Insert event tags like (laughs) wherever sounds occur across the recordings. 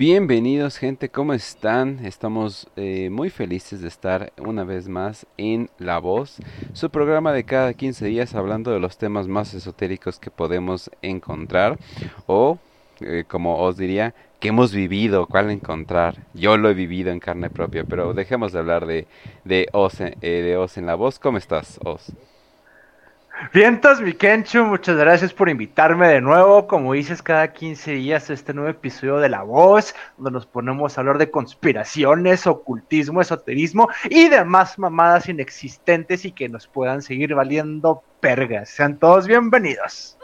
Bienvenidos gente, ¿cómo están? Estamos eh, muy felices de estar una vez más en La Voz, su programa de cada 15 días hablando de los temas más esotéricos que podemos encontrar o, eh, como os diría, que hemos vivido, cuál encontrar. Yo lo he vivido en carne propia, pero dejemos de hablar de, de, eh, de Os en La Voz. ¿Cómo estás, Os? Vientos, mi Kenchu, muchas gracias por invitarme de nuevo. Como dices, cada 15 días este nuevo episodio de La Voz, donde nos ponemos a hablar de conspiraciones, ocultismo, esoterismo y demás mamadas inexistentes y que nos puedan seguir valiendo pergas. Sean todos bienvenidos.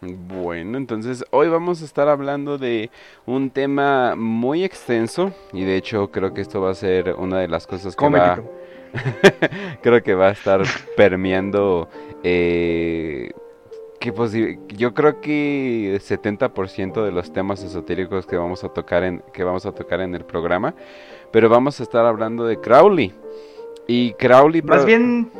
Bueno, entonces hoy vamos a estar hablando de un tema muy extenso y de hecho creo que esto va a ser una de las cosas que va... (laughs) creo que va a estar permeando. Eh, que yo creo que 70% de los temas esotéricos que vamos a tocar en que vamos a tocar en el programa, pero vamos a estar hablando de Crowley. Y Crowley más bien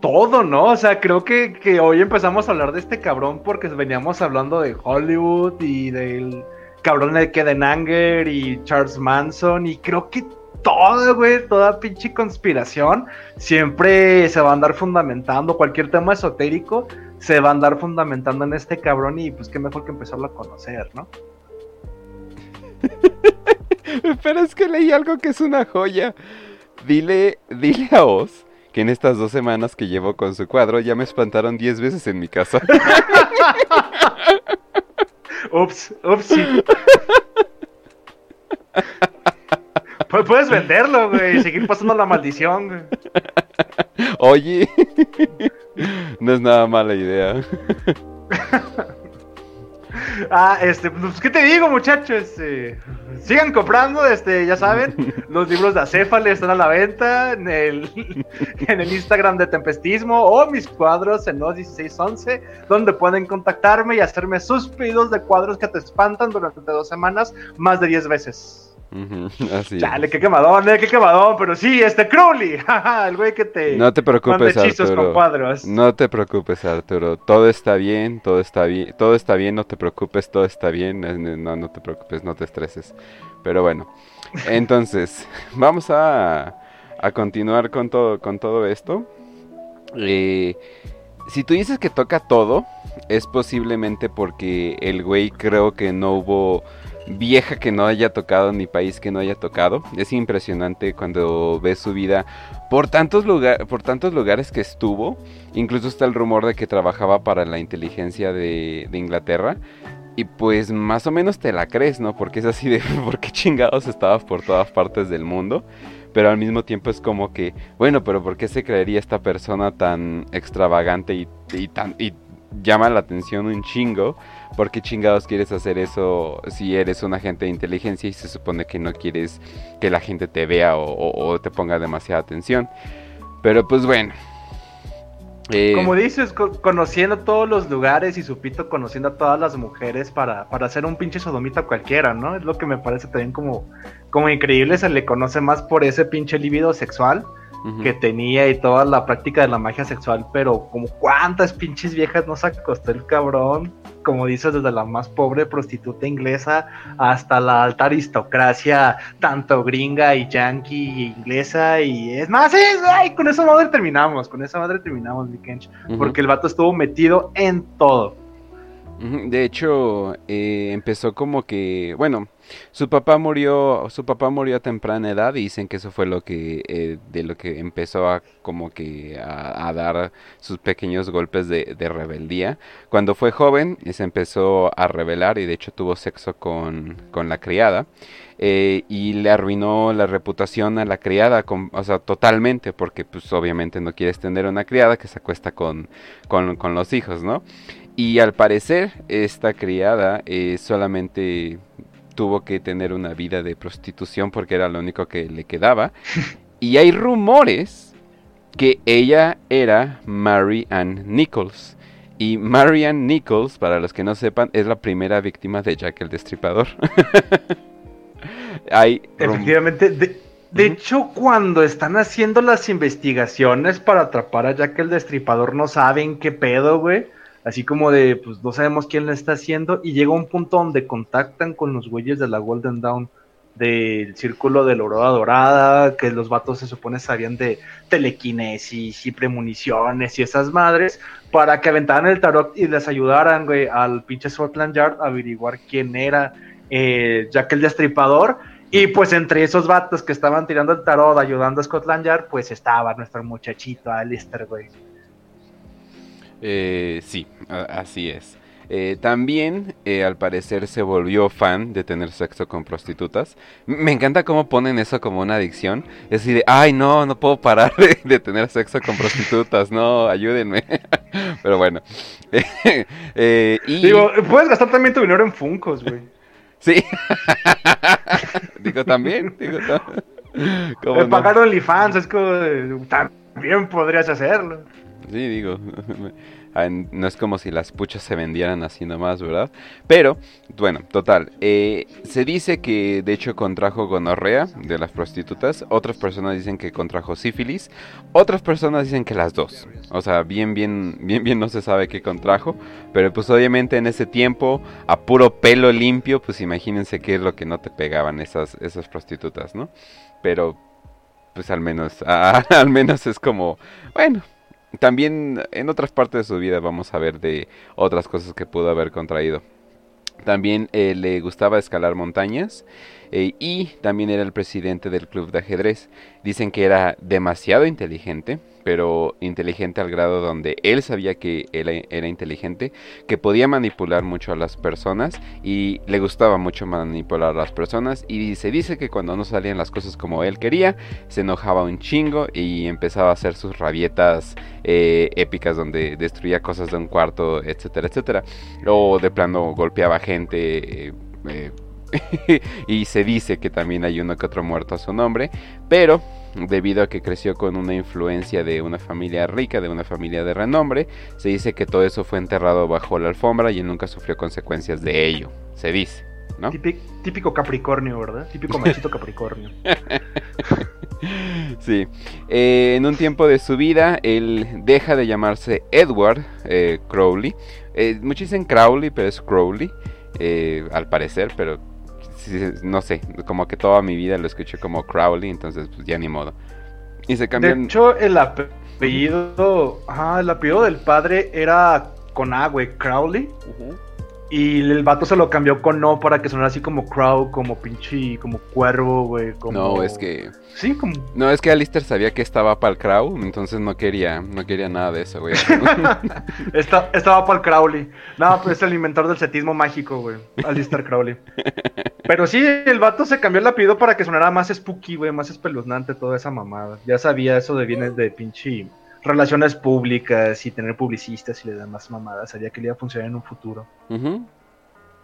todo, ¿no? O sea, creo que, que, hoy empezamos a hablar de este cabrón porque veníamos hablando de Hollywood y del cabrón de Kedenanger y Charles Manson y creo que todo, güey, toda pinche conspiración, siempre se va a andar fundamentando, cualquier tema esotérico se va a andar fundamentando en este cabrón y pues qué mejor que empezarlo a conocer, ¿no? (laughs) Pero es que leí algo que es una joya. Dile, dile a Oz que en estas dos semanas que llevo con su cuadro ya me espantaron diez veces en mi casa. (laughs) ups, ups. (laughs) Puedes venderlo, güey, y seguir pasando la maldición, güey. (laughs) Oye, no es nada mala idea. (laughs) Ah, este, pues, ¿qué te digo, muchachos? Este, sigan comprando, este, ya saben, (laughs) los libros de Acéfale están a la venta en el, en el Instagram de Tempestismo o mis cuadros en los 1611, donde pueden contactarme y hacerme sus pedidos de cuadros que te espantan durante dos semanas más de 10 veces. (laughs) así Chale, qué quemadón, eh, qué quemadón, pero sí, este Crowley, (laughs) el güey que te No te preocupes, Arturo. No te preocupes, Arturo. Todo está bien, todo está bien, todo está bien, no te preocupes, todo está bien. No, no te preocupes, no te estreses. Pero bueno. (laughs) Entonces, vamos a, a continuar con todo con todo esto. Eh, si tú dices que toca todo, es posiblemente porque el güey creo que no hubo vieja que no haya tocado ni país que no haya tocado. Es impresionante cuando ves su vida por tantos, por tantos lugares que estuvo. Incluso está el rumor de que trabajaba para la inteligencia de, Inglaterra. Y pues más o menos te la crees, ¿no? Porque es así de (laughs) por qué chingados estabas por todas partes del mundo. Pero al mismo tiempo es como que, bueno, pero ¿por qué se creería esta persona tan extravagante y tan, y llama la atención un chingo. ¿Por qué chingados quieres hacer eso si eres un agente de inteligencia y se supone que no quieres que la gente te vea o, te ponga demasiada atención? Pero pues bueno. Eh, Como dices, conociendo todos los lugares y supito conociendo a todas las mujeres para, para hacer un pinche sodomita cualquiera, ¿no? Es lo que me parece también como, como increíble, se le conoce más por ese pinche líbido sexual que tenía y toda la práctica de la magia sexual, pero como cuántas pinches viejas nos acostó el cabrón, como dices, desde la más pobre prostituta inglesa hasta la alta aristocracia, tanto gringa y yankee inglesa, y es más, ay, con esa madre terminamos, con esa madre terminamos, mi Kench, porque el vato estuvo metido en todo. De hecho, eh, empezó como que, bueno, su papá murió, su papá murió a temprana edad y dicen que eso fue lo que, eh, de lo que empezó a como que a, dar sus pequeños golpes de, rebeldía. Cuando fue joven se empezó a rebelar y de hecho tuvo sexo con, con la criada. Eh, y le arruinó la reputación a la criada, o sea, totalmente, porque pues obviamente no quieres tener una criada que se acuesta con, con, los hijos, ¿no? Y al parecer esta criada eh, solamente tuvo que tener una vida de prostitución porque era lo único que le quedaba. (laughs) Y hay rumores que ella era Mary Ann Nichols. Y Mary Ann Nichols, para los que no sepan, es la primera víctima de Jack el Destripador. (laughs) hay Efectivamente, de, hecho, cuando están haciendo las investigaciones para atrapar a Jack el Destripador, no saben qué pedo, güey así como de, pues no sabemos quién lo está haciendo, y llega un punto donde contactan con los güeyes de la Golden Dawn del círculo de la aurora dorada, que los vatos se supone sabían de telequinesis y premoniciones y esas madres, para que aventaran el tarot y les ayudaran, güey, al pinche Scotland Yard a averiguar quién era eh, Jack el Destripador. Y pues entre esos vatos que estaban tirando el tarot ayudando a Scotland Yard, pues estaba nuestro muchachito Alistair, güey. Eh, sí, así es. Eh, también, eh, al parecer, se volvió fan de tener sexo con prostitutas. Me encanta cómo ponen eso como una adicción. Es decir, ay, no, no puedo parar de, tener sexo con prostitutas, no, ayúdenme. (laughs) Pero bueno. (laughs) eh, y... Digo, puedes gastar también tu dinero en Funcos, güey. Sí. (laughs) digo, también. Digo, también. Pagar OnlyFans, es como. También podrías hacerlo. Sí, digo. (laughs) No es como si las puchas se vendieran así nomás, ¿verdad? Pero, bueno, total. Eh, se dice que de hecho contrajo gonorrea de las prostitutas. Otras personas dicen que contrajo sífilis. Otras personas dicen que las dos. O sea, bien, bien, bien, bien no se sabe qué contrajo. Pero pues obviamente en ese tiempo, a puro pelo limpio, pues imagínense qué es lo que no te pegaban esas, esas prostitutas, ¿no? Pero, pues al menos, (laughs) al menos es como, bueno, también en otras partes de su vida vamos a ver de otras cosas que pudo haber contraído. También eh, le gustaba escalar montañas eh, y también era el presidente del club de ajedrez. Dicen que era demasiado inteligente, pero inteligente al grado donde él sabía que él era inteligente, que podía manipular mucho a las personas y le gustaba mucho manipular a las personas y se dice que cuando no salían las cosas como él quería, se enojaba un chingo y empezaba a hacer sus rabietas eh, épicas donde destruía cosas de un cuarto, etcétera, etcétera. O de plano golpeaba gente. Eh, (laughs) y se dice que también hay uno que otro muerto a su nombre, pero debido a que creció con una influencia de una familia rica, de una familia de renombre, se dice que todo eso fue enterrado bajo la alfombra y él nunca sufrió consecuencias de ello, se dice. ¿no? Típico, Capricornio, ¿verdad? Típico machito Capricornio. (laughs) sí. Eh, en un tiempo de su vida, él deja de llamarse Edward eh, Crowley. Eh, muchos dicen Crowley, pero es Crowley, al parecer, pero no sé, como que toda mi vida lo escuché como Crowley, entonces pues ya ni modo. Y se cambió. De hecho, el apellido, ajá, el apellido del padre era con A, güey, Crowley. Y el vato se lo cambió con no para que sonara así como crow, como pinche, como cuervo, güey. No, es que. Sí, como. No, es que Alistair sabía que estaba para el crow, entonces no quería, no quería nada de eso, güey. (laughs) estaba para el Crowley. No, pues es el inventor del setismo mágico, güey. Alistair Crowley. Pero sí, el vato se cambió el apellido para que sonara más spooky, güey, más espeluznante toda esa mamada. Ya sabía eso de bienes de pinche relaciones públicas y tener publicistas y le demás mamadas. Sabía que le iba a funcionar en un futuro.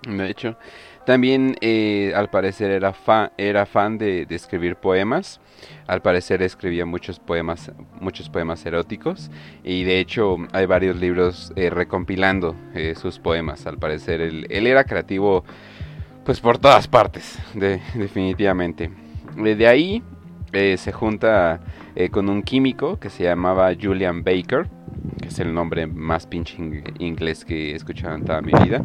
De hecho, también eh, al parecer era, fan, era fan de, escribir poemas. Al parecer escribía muchos poemas, muchos poemas eróticos. Y de hecho hay varios libros eh, recompilando eh, sus poemas. Al parecer él, era creativo pues por todas partes, definitivamente. De ahí se junta eh, con un químico que se llamaba Julian Baker, que es el nombre más pinche inglés que he escuchado en toda mi vida.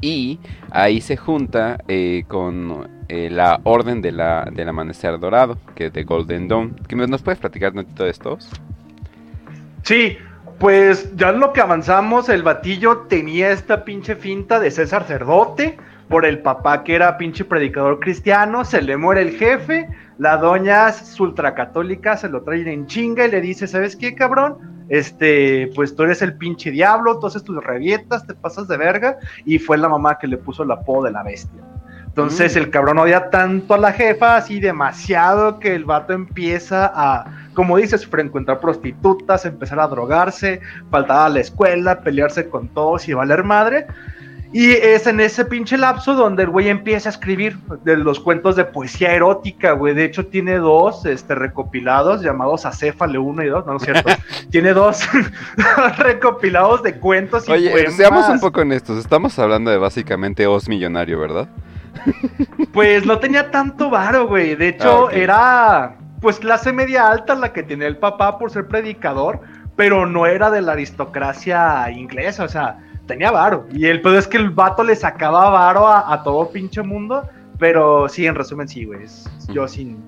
Y ahí se junta eh, con eh, la Orden de la, del Amanecer Dorado, que es de Golden Dawn. ¿Nos puedes platicar de todo esto? Sí, pues ya en lo que avanzamos, el batillo tenía esta pinche finta de ser sacerdote por el papá que era pinche predicador cristiano, se le muere el jefe, la doña es ultracatólica, se lo trae en chinga y le dice, ¿sabes qué, cabrón? Este, pues tú eres el pinche diablo, tú haces tus revietas, te pasas de verga, y fue la mamá que le puso el apodo de la bestia. Entonces mm. el cabrón odia tanto a la jefa, así demasiado, que el vato empieza a, como dices, encontrar prostitutas, empezar a drogarse, faltar a la escuela, pelearse con todos y valer madre. Y es en ese pinche lapso donde el güey empieza a escribir de los cuentos de poesía erótica, güey. De hecho, tiene dos este, recopilados llamados Acéfale 1 y 2, no, es cierto. (laughs) tiene dos (laughs) recopilados de cuentos y Oye, seamos un poco honestos. Estamos hablando de básicamente Os Millonario, ¿verdad? (laughs) pues no tenía tanto varo, güey. De hecho, ah, era pues clase media alta la que tenía el papá por ser predicador pero no era de la aristocracia inglesa, o sea, tenía varo. Y el pedo es que el vato le sacaba varo a, todo pinche mundo, pero sí, en resumen, sí, güey. Yo sin,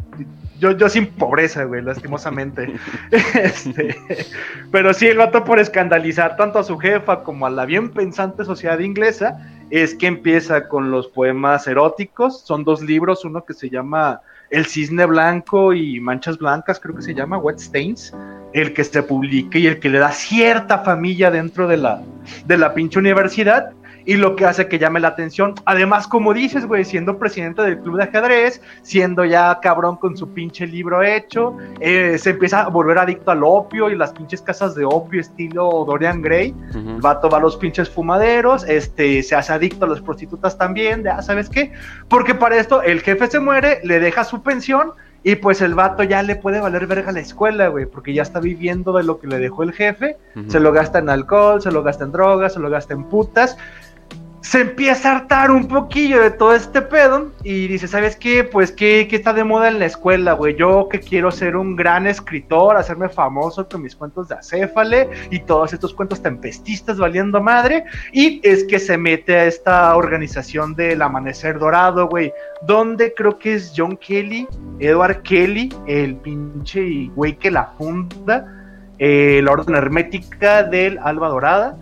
yo, yo sin pobreza, güey, lastimosamente. (laughs) este, pero sí, el vato por escandalizar tanto a su jefa como a la bien pensante sociedad inglesa, es que empieza con los poemas eróticos. Son dos libros, uno que se llama El cisne blanco y Manchas blancas, creo que se llama Wet Stains, el que se publique y el que le da cierta familia dentro de la, de la pinche universidad y lo que hace que llame la atención. Además, como dices, güey, siendo presidente del club de ajedrez, siendo ya cabrón con su pinche libro hecho, eh, se empieza a volver adicto al opio y las pinches casas de opio estilo Dorian Gray. Va a tomar los pinches fumaderos, este, se hace adicto a las prostitutas también, ya sabes qué, porque para esto el jefe se muere, le deja su pensión. Y pues el vato ya le puede valer verga la escuela, güey, porque ya está viviendo de lo que le dejó el jefe. Se lo gasta en alcohol, se lo gasta en drogas, se lo gasta en putas se empieza a hartar un poquillo de todo este pedo y dice, ¿sabes qué? Pues ¿qué, está de moda en la escuela, güey? Yo que quiero ser un gran escritor, hacerme famoso con mis cuentos de acéfale y todos estos cuentos tempestistas valiendo madre. Y es que se mete a esta organización del Amanecer Dorado, güey, donde creo que es John Kelly, Edward Kelly, el pinche güey que la funda, eh, la orden hermética del Alba Dorada.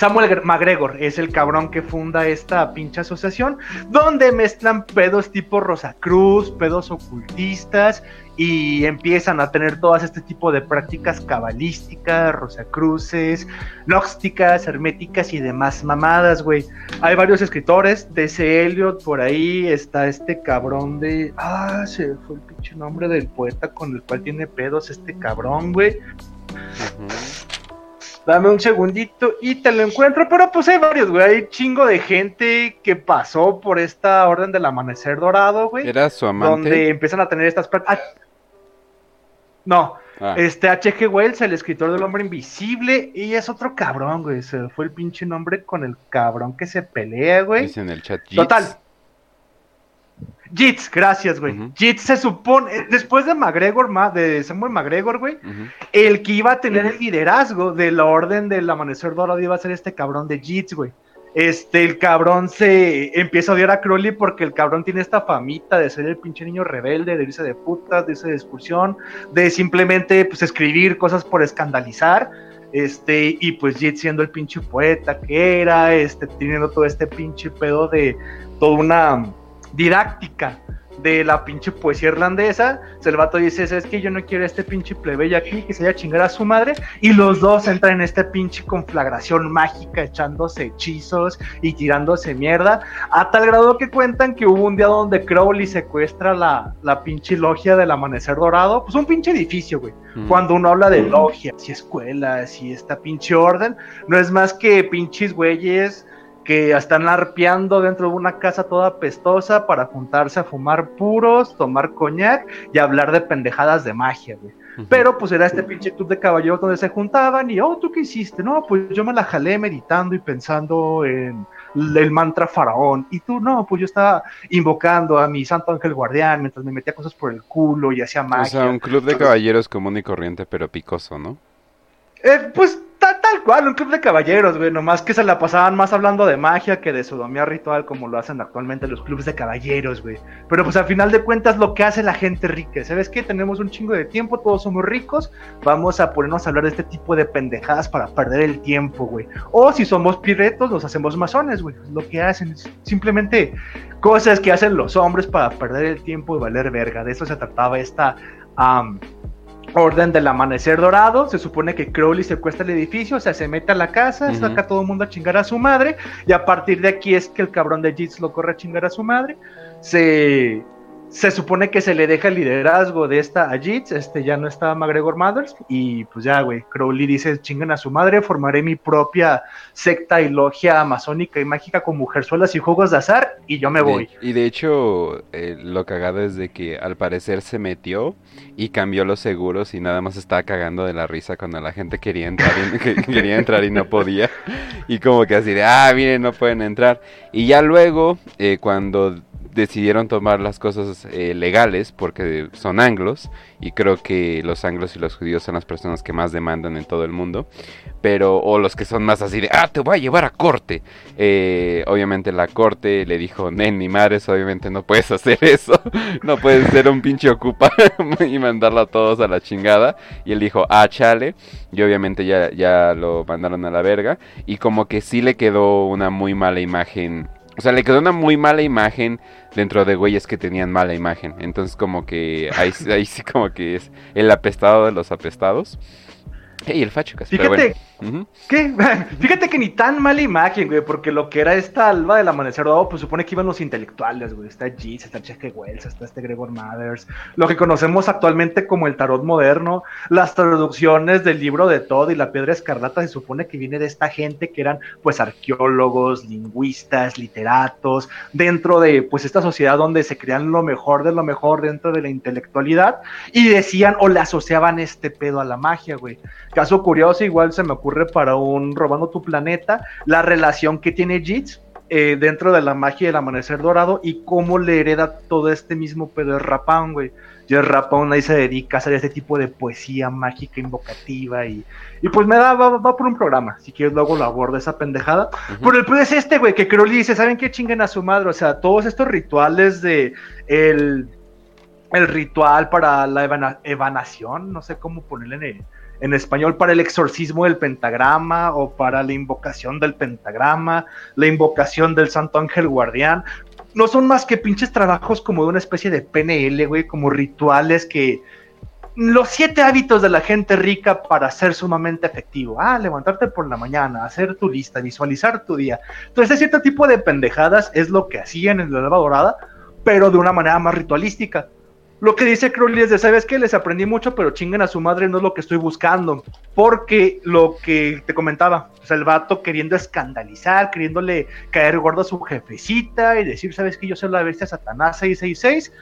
Samuel McGregor es el cabrón que funda esta pinche asociación, donde mezclan pedos tipo Rosacruz, pedos ocultistas, y empiezan a tener todas este tipo de prácticas cabalísticas, rosacruces, gnósticas, herméticas y demás mamadas, güey. Hay varios escritores, T.C. Eliot, por ahí está este cabrón de... Ah, se fue el pinche nombre del poeta con el cual tiene pedos este cabrón, güey. Dame un segundito y te lo encuentro, pero pues hay varios, güey. Hay chingo de gente que pasó por esta orden del amanecer dorado, güey. Era su amante. Donde empiezan a tener estas. Ah, no, ah. este H.G. Wells, el escritor del hombre invisible, y es otro cabrón, güey. Se fue el pinche nombre con el cabrón que se pelea, güey. Dice en el chat. Total, Jits, gracias, güey. Jits se supone, después de McGregor, de Samuel McGregor, güey, el que iba a tener el liderazgo de la orden del amanecer dorado iba a ser este cabrón de Jits, güey. Este, el cabrón se empieza a odiar a Crowley porque el cabrón tiene esta famita de ser el pinche niño rebelde, de irse de putas, de irse de excursión, de simplemente pues escribir cosas por escandalizar. Este, y pues Jits siendo el pinche poeta que era, este, teniendo todo este pinche pedo de toda una didáctica de la pinche poesía irlandesa. El vato dice, es que yo no quiero este pinche plebeyo aquí que se haya chingar a su madre. Y los dos entran en esta pinche conflagración mágica, echándose hechizos y tirándose mierda. A tal grado que cuentan que hubo un día donde Crowley secuestra la, la pinche logia del amanecer dorado. Pues un pinche edificio, güey. Cuando uno habla de logia, si escuela, si esta pinche orden, no es más que pinches güeyes que están arpeando dentro de una casa toda pestosa para juntarse a fumar puros, tomar coñac y hablar de pendejadas de magia, güey. Pero pues era este pinche club de caballeros donde se juntaban y, oh, ¿tú qué hiciste? No, pues yo me la jalé meditando y pensando en el mantra faraón. Y tú, no, pues yo estaba invocando a mi santo ángel guardián mientras me metía cosas por el culo y hacía magia. O sea, un club de caballeros común y corriente, pero picoso, ¿no? Eh, pues tal, cual, un club de caballeros, güey. Nomás que se la pasaban más hablando de magia que de sodomía ritual, como lo hacen actualmente los clubes de caballeros, güey. Pero pues al final de cuentas, lo que hace la gente rica. ¿Sabes qué? Tenemos un chingo de tiempo, todos somos ricos. Vamos a ponernos a hablar de este tipo de pendejadas para perder el tiempo, güey. O si somos pirretos, nos hacemos masones, güey. Lo que hacen es simplemente cosas que hacen los hombres para perder el tiempo y valer verga. De eso se trataba esta. Orden del Amanecer Dorado, se supone que Crowley secuestra el edificio, o sea, se mete a la casa, saca a todo el mundo a chingar a su madre, y a partir de aquí es que el cabrón de Jits lo corre a chingar a su madre, se se supone que se le deja el liderazgo de esta a Jits, este ya no está McGregor Mothers, y pues ya, güey, Crowley dice, chingan a su madre, formaré mi propia secta y logia amazónica y mágica con mujerzuelas y juegos de azar, y yo me voy. y de hecho, eh, lo cagado es de que al parecer se metió y cambió los seguros y nada más estaba cagando de la risa cuando la gente quería entrar y, (laughs) quería entrar y no podía, y como que así de, ah, miren, no pueden entrar, y ya luego, eh, cuando decidieron tomar las cosas eh, legales porque son anglos y creo que los anglos y los judíos son las personas que más demandan en todo el mundo, pero o los que son más así de, ah, te voy a llevar a corte. Eh, obviamente la corte le dijo, nen, ni madres, obviamente no puedes (laughs) hacer eso, no puedes ser un pinche ocupa (laughs) y mandarlo a todos a la chingada. Y él dijo, ah, chale, y obviamente ya, ya lo mandaron a la verga y como que sí le quedó una muy mala imagen o sea, le quedó una muy mala imagen dentro de güeyes que tenían mala imagen. Entonces como que ahí, ahí sí como que es el apestado de los apestados. Y el facho casi. Fíjate, ¿qué? (laughs) Fíjate que ni tan mala imagen, güey, porque lo que era esta alba del amanecer dorado, pues supone que iban los intelectuales, güey. Está Jeets, está Cheque Wells, está este Gregor Mathers, lo que conocemos actualmente como el tarot moderno, las traducciones del libro de Todd y la piedra escarlata se supone que viene de esta gente que eran, pues, arqueólogos, lingüistas, literatos, dentro de, pues, esta sociedad donde se crean lo mejor de lo mejor dentro de la intelectualidad y decían o le asociaban este pedo a la magia, güey. Caso curioso, igual se me ocurre para un Robando tu Planeta, la relación que tiene Jits eh, dentro de la magia del amanecer dorado y cómo le hereda todo este mismo pedo de Rapán, güey. El Rapán ahí se dedica a hacer este tipo de poesía mágica, invocativa y, y pues me da, va, por un programa. Si quieres luego lo abordo esa pendejada. Pero el pedo es este, güey, que Crowley dice, ¿saben qué chinguen a su madre? O sea, todos estos rituales de el, el ritual para la evanación, no sé cómo ponerle en el en español para el exorcismo del pentagrama o para la invocación del pentagrama, la invocación del Santo Ángel Guardián. No son más que pinches trabajos como de una especie de PNL, güey, como rituales que... Los siete hábitos de la gente rica para ser sumamente efectivo. Ah, levantarte por la mañana, hacer tu lista, visualizar tu día. Entonces, cierto tipo de pendejadas es lo que hacían en la Nueva Dorada, pero de una manera más ritualística. Lo que dice Crowley es de, ¿sabes qué? Les aprendí mucho, pero chinguen a su madre, no es lo que estoy buscando. Porque lo que te comentaba, el vato queriendo escandalizar, queriéndole caer gordo a su jefecita y decir, ¿sabes qué? Yo soy la bestia Satanás 666.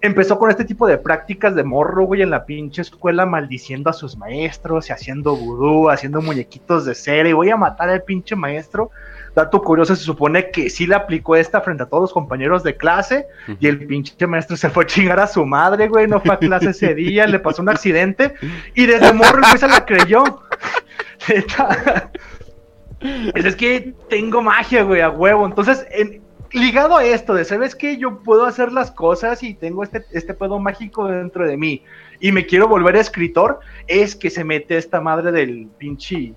Empezó con este tipo de prácticas de morro, güey, en la pinche escuela, maldiciendo a sus maestros y haciendo vudú, haciendo muñequitos de cera y voy a matar al pinche maestro Dato curioso, se supone que sí le aplicó esta frente a todos los compañeros de clase y el pinche maestro se fue a chingar a su madre, güey, no fue a clase ese (laughs) día, le pasó un accidente y desde morro el se la creyó. (laughs) es que tengo magia, güey, a huevo. Entonces, ligado a esto de, ¿sabes qué? Yo puedo hacer las cosas y tengo este, este pedo mágico dentro de mí y me quiero volver escritor, es que se mete esta madre del pinche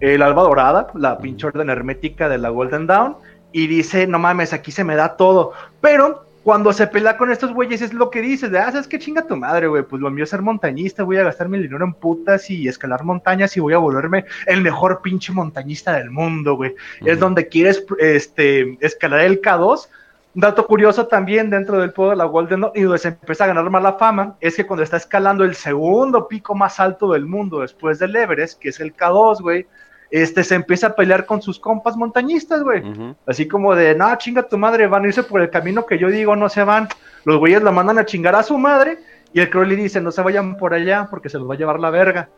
el alba dorada, la pinche orden hermética de la Golden Dawn, y dice, no mames, aquí se me da todo. Pero cuando se pelea con estos güeyes es lo que dice, de, ah, ¿sabes qué chinga tu madre, güey? Pues lo mío es ser montañista, voy a gastar mi dinero en putas y escalar montañas y voy a volverme el mejor pinche montañista del mundo, güey. Es donde quieres este, escalar el K2. Dato curioso también dentro del pueblo de la Golden Dawn y donde se empieza a ganar mala fama es que cuando está escalando el segundo pico más alto del mundo después del Everest, que es el K2, güey, este, se empieza a pelear con sus compas montañistas, güey. Así como de, no, chinga tu madre, van a irse por el camino que yo digo, no se van. Los güeyes la mandan a chingar a su madre y el Crowley dice, no se vayan por allá porque se los va a llevar la verga.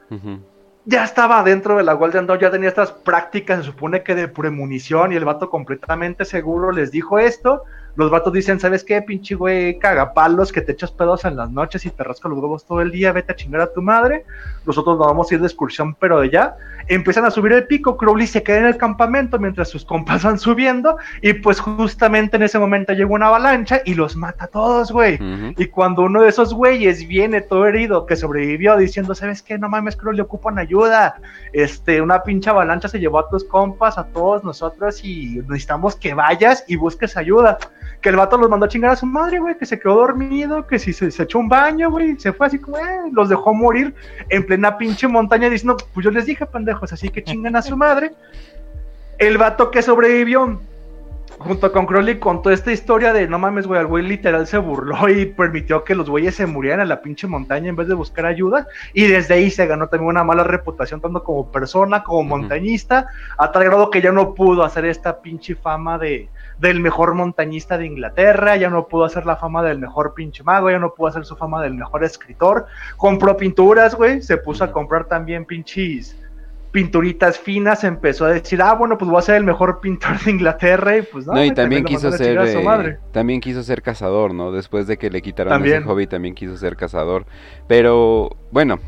Ya estaba dentro de la Golden Dawn, ya tenía estas prácticas, se supone que de premonición y el vato completamente seguro les dijo esto los vatos dicen, ¿sabes qué, pinche güey, cagapalos, que te echas pedos en las noches y te rascas los huevos todo el día, vete a chingar a tu madre. Nosotros nos vamos a ir de excursión, pero de ya. Empiezan a subir el pico, Crowley se queda en el campamento mientras sus compas van subiendo y pues justamente en ese momento llega una avalancha y los mata a todos, güey. Y cuando uno de esos güeyes viene todo herido, que sobrevivió, diciendo, ¿sabes qué? No mames, Crowley, ocupan ayuda. Este, una pinche avalancha se llevó a tus compas, a todos nosotros y necesitamos que vayas y busques ayuda que el vato los mandó a chingar a su madre, güey, que se quedó dormido, que si se, echó un baño, güey, se fue así como, eh, los dejó morir en plena pinche montaña diciendo, pues yo les dije, pendejos, así que chingan a su madre. El vato que sobrevivió, junto con Crowley, contó esta historia de, no mames, güey, el güey literal se burló y permitió que los güeyes se murieran en la pinche montaña en vez de buscar ayuda. Y desde ahí se ganó también una mala reputación, tanto como persona, como montañista, a tal grado que ya no pudo hacer esta pinche fama de del mejor montañista de Inglaterra, ya no pudo hacer la fama del mejor pinche mago, ya no pudo hacer su fama del mejor escritor. Compró pinturas, güey, se puso a comprar también pinches pinturitas finas, empezó a decir, ah, bueno, pues voy a ser el mejor pintor de Inglaterra y pues no. No, y también quiso ser, eh, también quiso ser cazador, ¿no? Después de que le quitaron ese hobby, también quiso ser cazador. Pero, bueno,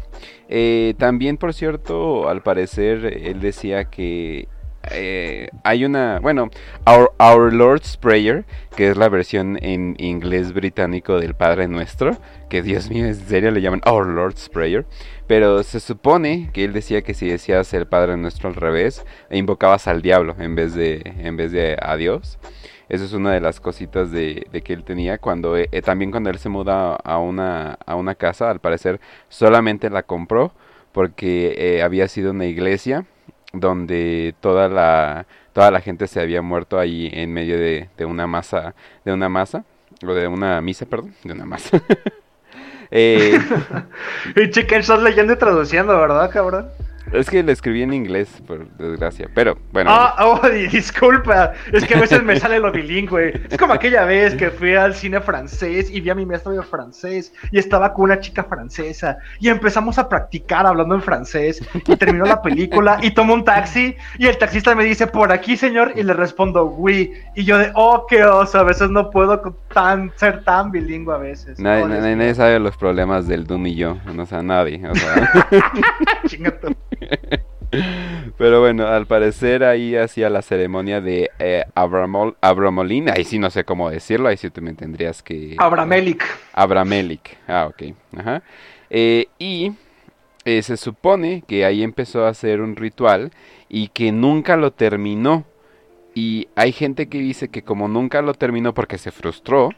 eh, también, por cierto, al parecer, él decía que eh, hay una, bueno, Our, Lord's Prayer, que es la versión en inglés británico del Padre Nuestro, que Dios mío, en serio le llaman Our Lord's Prayer, pero se supone que él decía que si decías el Padre Nuestro al revés, invocabas al diablo en vez de, en vez de a Dios. Eso es una de las cositas de, que él tenía cuando eh, también cuando él se muda a una, a una casa, al parecer solamente la compró porque eh, había sido una iglesia donde toda la toda la gente se había muerto ahí en medio de, de una masa de una masa o de una misa perdón de una masa. (laughs) Eh, (laughs) y chica estás leyendo y traduciendo verdad cabrón es que lo escribí en inglés, por desgracia. Pero bueno. Ah, oh, (laughs) disculpa. Es que a veces me sale lo bilingüe. Es como aquella vez que fui al cine francés y vi a mi maestro de francés y estaba con una chica francesa y empezamos a practicar hablando en francés y terminó la película y tomo un taxi y el taxista me dice, por aquí, señor, y le respondo, oui. Y yo de, oh, qué oso, a veces no puedo tan, ser tan bilingüe a veces. Nadie, sabe los problemas del Doom y yo. O sea, nadie. O sea. (laughs) (laughs) Pero bueno, al parecer ahí hacía la ceremonia de eh, Abramol, Abramolín. Ahí sí no sé cómo decirlo, ahí sí tú me tendrías que... Abramelik. Abramelik, ah, ok. Ajá. Eh, y eh, se supone que ahí empezó a hacer un ritual y que nunca lo terminó. Y hay gente que dice que como nunca lo terminó porque se frustró,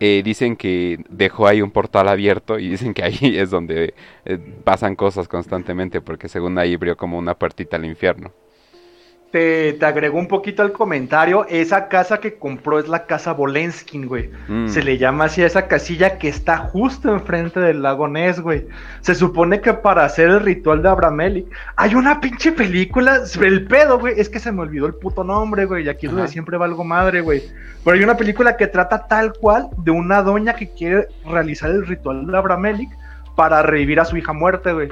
eh, dicen que dejó ahí un portal abierto y dicen que ahí (laughs) es donde eh, pasan cosas constantemente porque según ahí abrió como una puertita al infierno te, agregó un poquito al comentario, esa casa que compró es la casa Bolenskin, güey. Mm. Se le llama así a esa casilla que está justo enfrente del lago Ness, güey. Se supone que para hacer el ritual de Abramelli hay una pinche película, el pedo, güey, es que se me olvidó el puto nombre, güey, y aquí donde siempre va algo madre, güey. Pero hay una película que trata tal cual de una doña que quiere realizar el ritual de Abramelli para revivir a su hija muerta, güey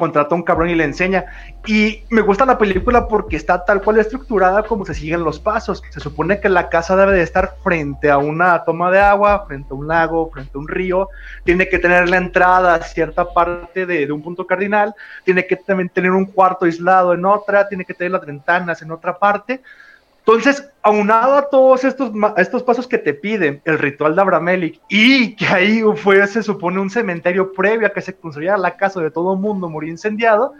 contrata a un cabrón y le enseña. Y me gusta la película porque está tal cual estructurada como se siguen los pasos. Se supone que la casa debe de estar frente a una toma de agua, frente a un lago, frente a un río. Tiene que tener la entrada a cierta parte de, de un punto cardinal. Tiene que también tener un cuarto aislado en otra. Tiene que tener las ventanas en otra parte entonces, aunado a todos estos, estos pasos que te piden el ritual de Abramelech y que ahí fue, se supone, un cementerio previo a que se construyera la casa de todo el mundo murió incendiado,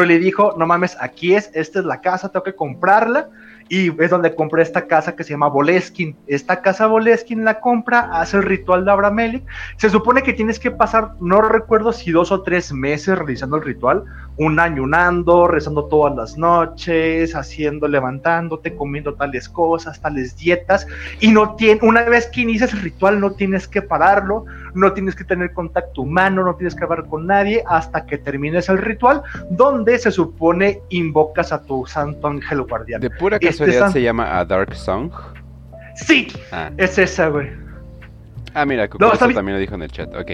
le dijo, no mames, aquí es, esta es la casa, tengo que comprarla y es donde compré esta casa que se llama Boleskin. Esta casa Boleskin la compra, hace el ritual de Abramelech. Se supone que tienes que pasar, no recuerdo si dos o tres meses realizando el ritual, un ayunando, rezando todas las noches, haciendo, levantándote, comiendo tales cosas, tales dietas. Y no tiene, una vez que inicias el ritual, no tienes que pararlo, no tienes que tener contacto humano, no tienes que hablar con nadie hasta que termines el ritual, donde se supone invocas a tu santo ángel guardián. De pura casualidad se llama A Dark Song. Sí, ah. es esa, güey. Ah, mira, no, también lo dijo en el chat, ok.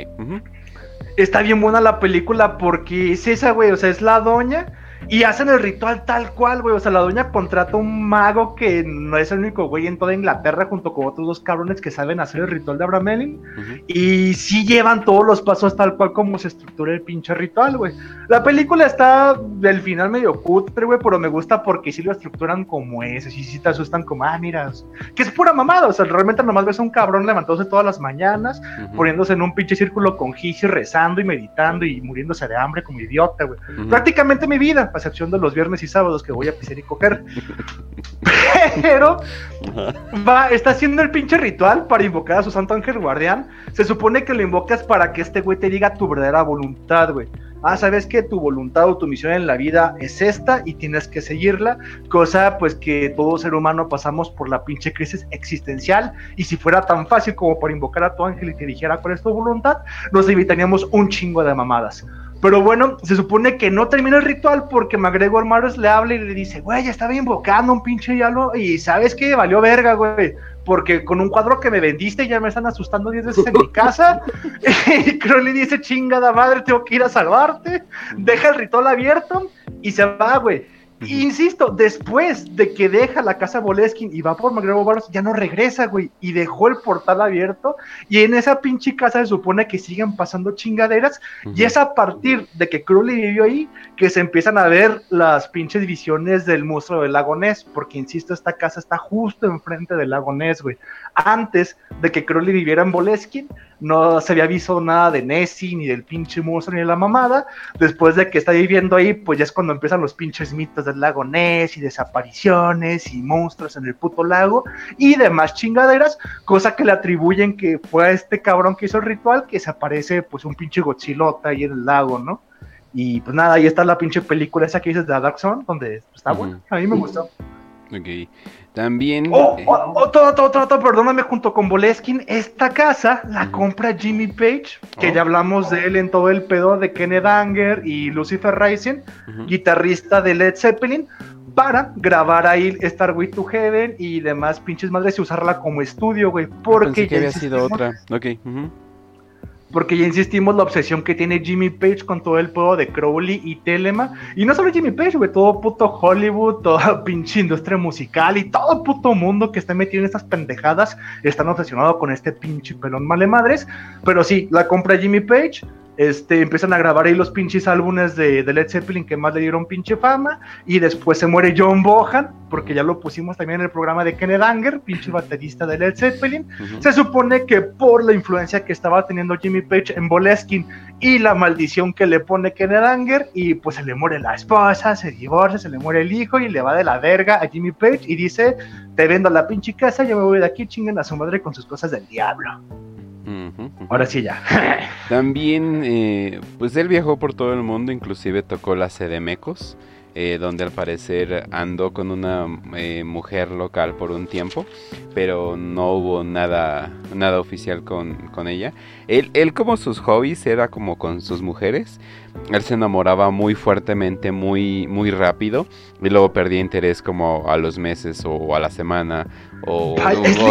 Está bien buena la película porque es esa, güey, o sea, es la doña y hacen el ritual tal cual, güey. O sea, la doña contrata un mago que no es el único güey en toda Inglaterra, junto con otros dos cabrones que saben hacer el ritual de Abramelin. Y sí llevan todos los pasos tal cual como se estructura el pinche ritual, güey. La película está del final medio cutre, güey, pero me gusta porque sí lo estructuran como es. Y sí te asustan como, ah, mira, que es pura mamada. O sea, realmente nomás ves a un cabrón levantándose todas las mañanas, poniéndose en un pinche círculo con Gigi, rezando y meditando y muriéndose de hambre como idiota, güey. Prácticamente mi vida a excepción de los viernes y sábados que voy a pisar y coger. (laughs) Pero va, está haciendo el pinche ritual para invocar a su santo ángel guardián. Se supone que lo invocas para que este güey te diga tu verdadera voluntad, güey. Ah, sabes que tu voluntad o tu misión en la vida es esta y tienes que seguirla, cosa pues que todo ser humano pasamos por la pinche crisis existencial y si fuera tan fácil como para invocar a tu ángel y te dijera cuál es tu voluntad, nos evitaríamos un chingo de mamadas. Pero bueno, se supone que no termina el ritual porque McGregor Maros le habla y le dice, güey, ya estaba invocando un pinche diablo y sabes que valió verga, güey, porque con un cuadro que me vendiste ya me están asustando 10 veces en mi casa. (laughs) (laughs) y Crowley dice, chingada madre, tengo que ir a salvarte. Deja el ritual abierto y se va, güey. Insisto, después de que deja la casa Boleskin y va por McGregor Barros, ya no regresa, güey, y dejó el portal abierto. Y en esa pinche casa se supone que siguen pasando chingaderas. Y es a partir de que Crowley vivió ahí que se empiezan a ver las pinches visiones del monstruo del lago Ness. Porque insisto, esta casa está justo enfrente del lago Ness, güey. Antes de que Crowley viviera en Boleskin, no se había visto nada de Nessie, ni del pinche monstruo, ni de la mamada. Después de que está viviendo ahí, pues ya es cuando empiezan los pinches mitos del lago Ness y desapariciones y monstruos en el puto lago y demás chingaderas, cosa que le atribuyen que fue a este cabrón que hizo el ritual que se aparece pues un pinche gochilota ahí en el lago, ¿no? Y pues nada, ahí está la pinche película esa que dices de Dark Zone, donde está bueno, a mí me gustó. Ok. También. Oh, eh, oh, oh, perdóname, junto con Boleskin, esta casa la compra Jimmy Page, que ya hablamos de él en todo el pedo de Kenneth Anger y Lucifer Rising, guitarrista de Led Zeppelin, para grabar ahí Starway to Heaven y demás pinches madres y usarla como estudio, güey. Porque que había sido otra. Ok. Porque ya insistimos la obsesión que tiene Jimmy Page con todo el pueblo de Crowley y Telema. Y no solo Jimmy Page, güey, todo puto Hollywood, (laughs) toda pinche industria musical y todo puto mundo que está metido en estas pendejadas están obsesionados con este pinche pelón male madres. Pero sí, la compra Jimmy Page este, empiezan a grabar ahí los pinches álbumes de, Led Zeppelin que más le dieron pinche fama. Y después se muere John Bohan, porque ya lo pusimos también en el programa de Kenneth Anger, pinche baterista de Led Zeppelin. Se supone que por la influencia que estaba teniendo Jimmy Page en Boleskin y la maldición que le pone Kenneth Anger, y pues se le muere la esposa, se divorcia, se le muere el hijo y le va de la verga a Jimmy Page y dice: Te vendo la pinche casa, yo me voy de aquí, chinguen a su madre con sus cosas del diablo. Ahora sí ya. (laughs) También, eh, pues él viajó por todo el mundo, inclusive tocó la Mecos eh, donde al parecer andó con una eh, mujer local por un tiempo, pero no hubo nada, nada oficial con, con ella. Él, él, como sus hobbies era como con sus mujeres, él se enamoraba muy fuertemente, muy, muy rápido, y luego perdía interés como a los meses o a la semana. O,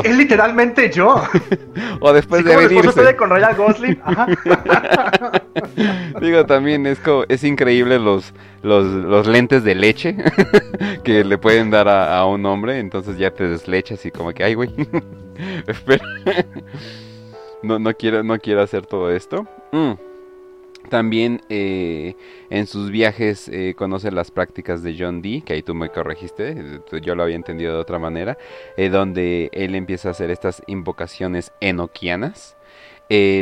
es, literalmente yo. (laughs) o después de venirse. con Royal Gosling. (laughs) Digo, también es, como, es increíble los, los, lentes de leche (laughs) que le pueden dar a, un hombre, entonces ya te deslechas y como que, ay, güey. Espera. no, no, quiero, no quiero hacer todo esto. Mm. También eh, en sus viajes eh, conoce las prácticas de John Dee, que ahí tú me corregiste, eh, yo lo había entendido de otra manera, donde él empieza a hacer estas invocaciones enoquianas.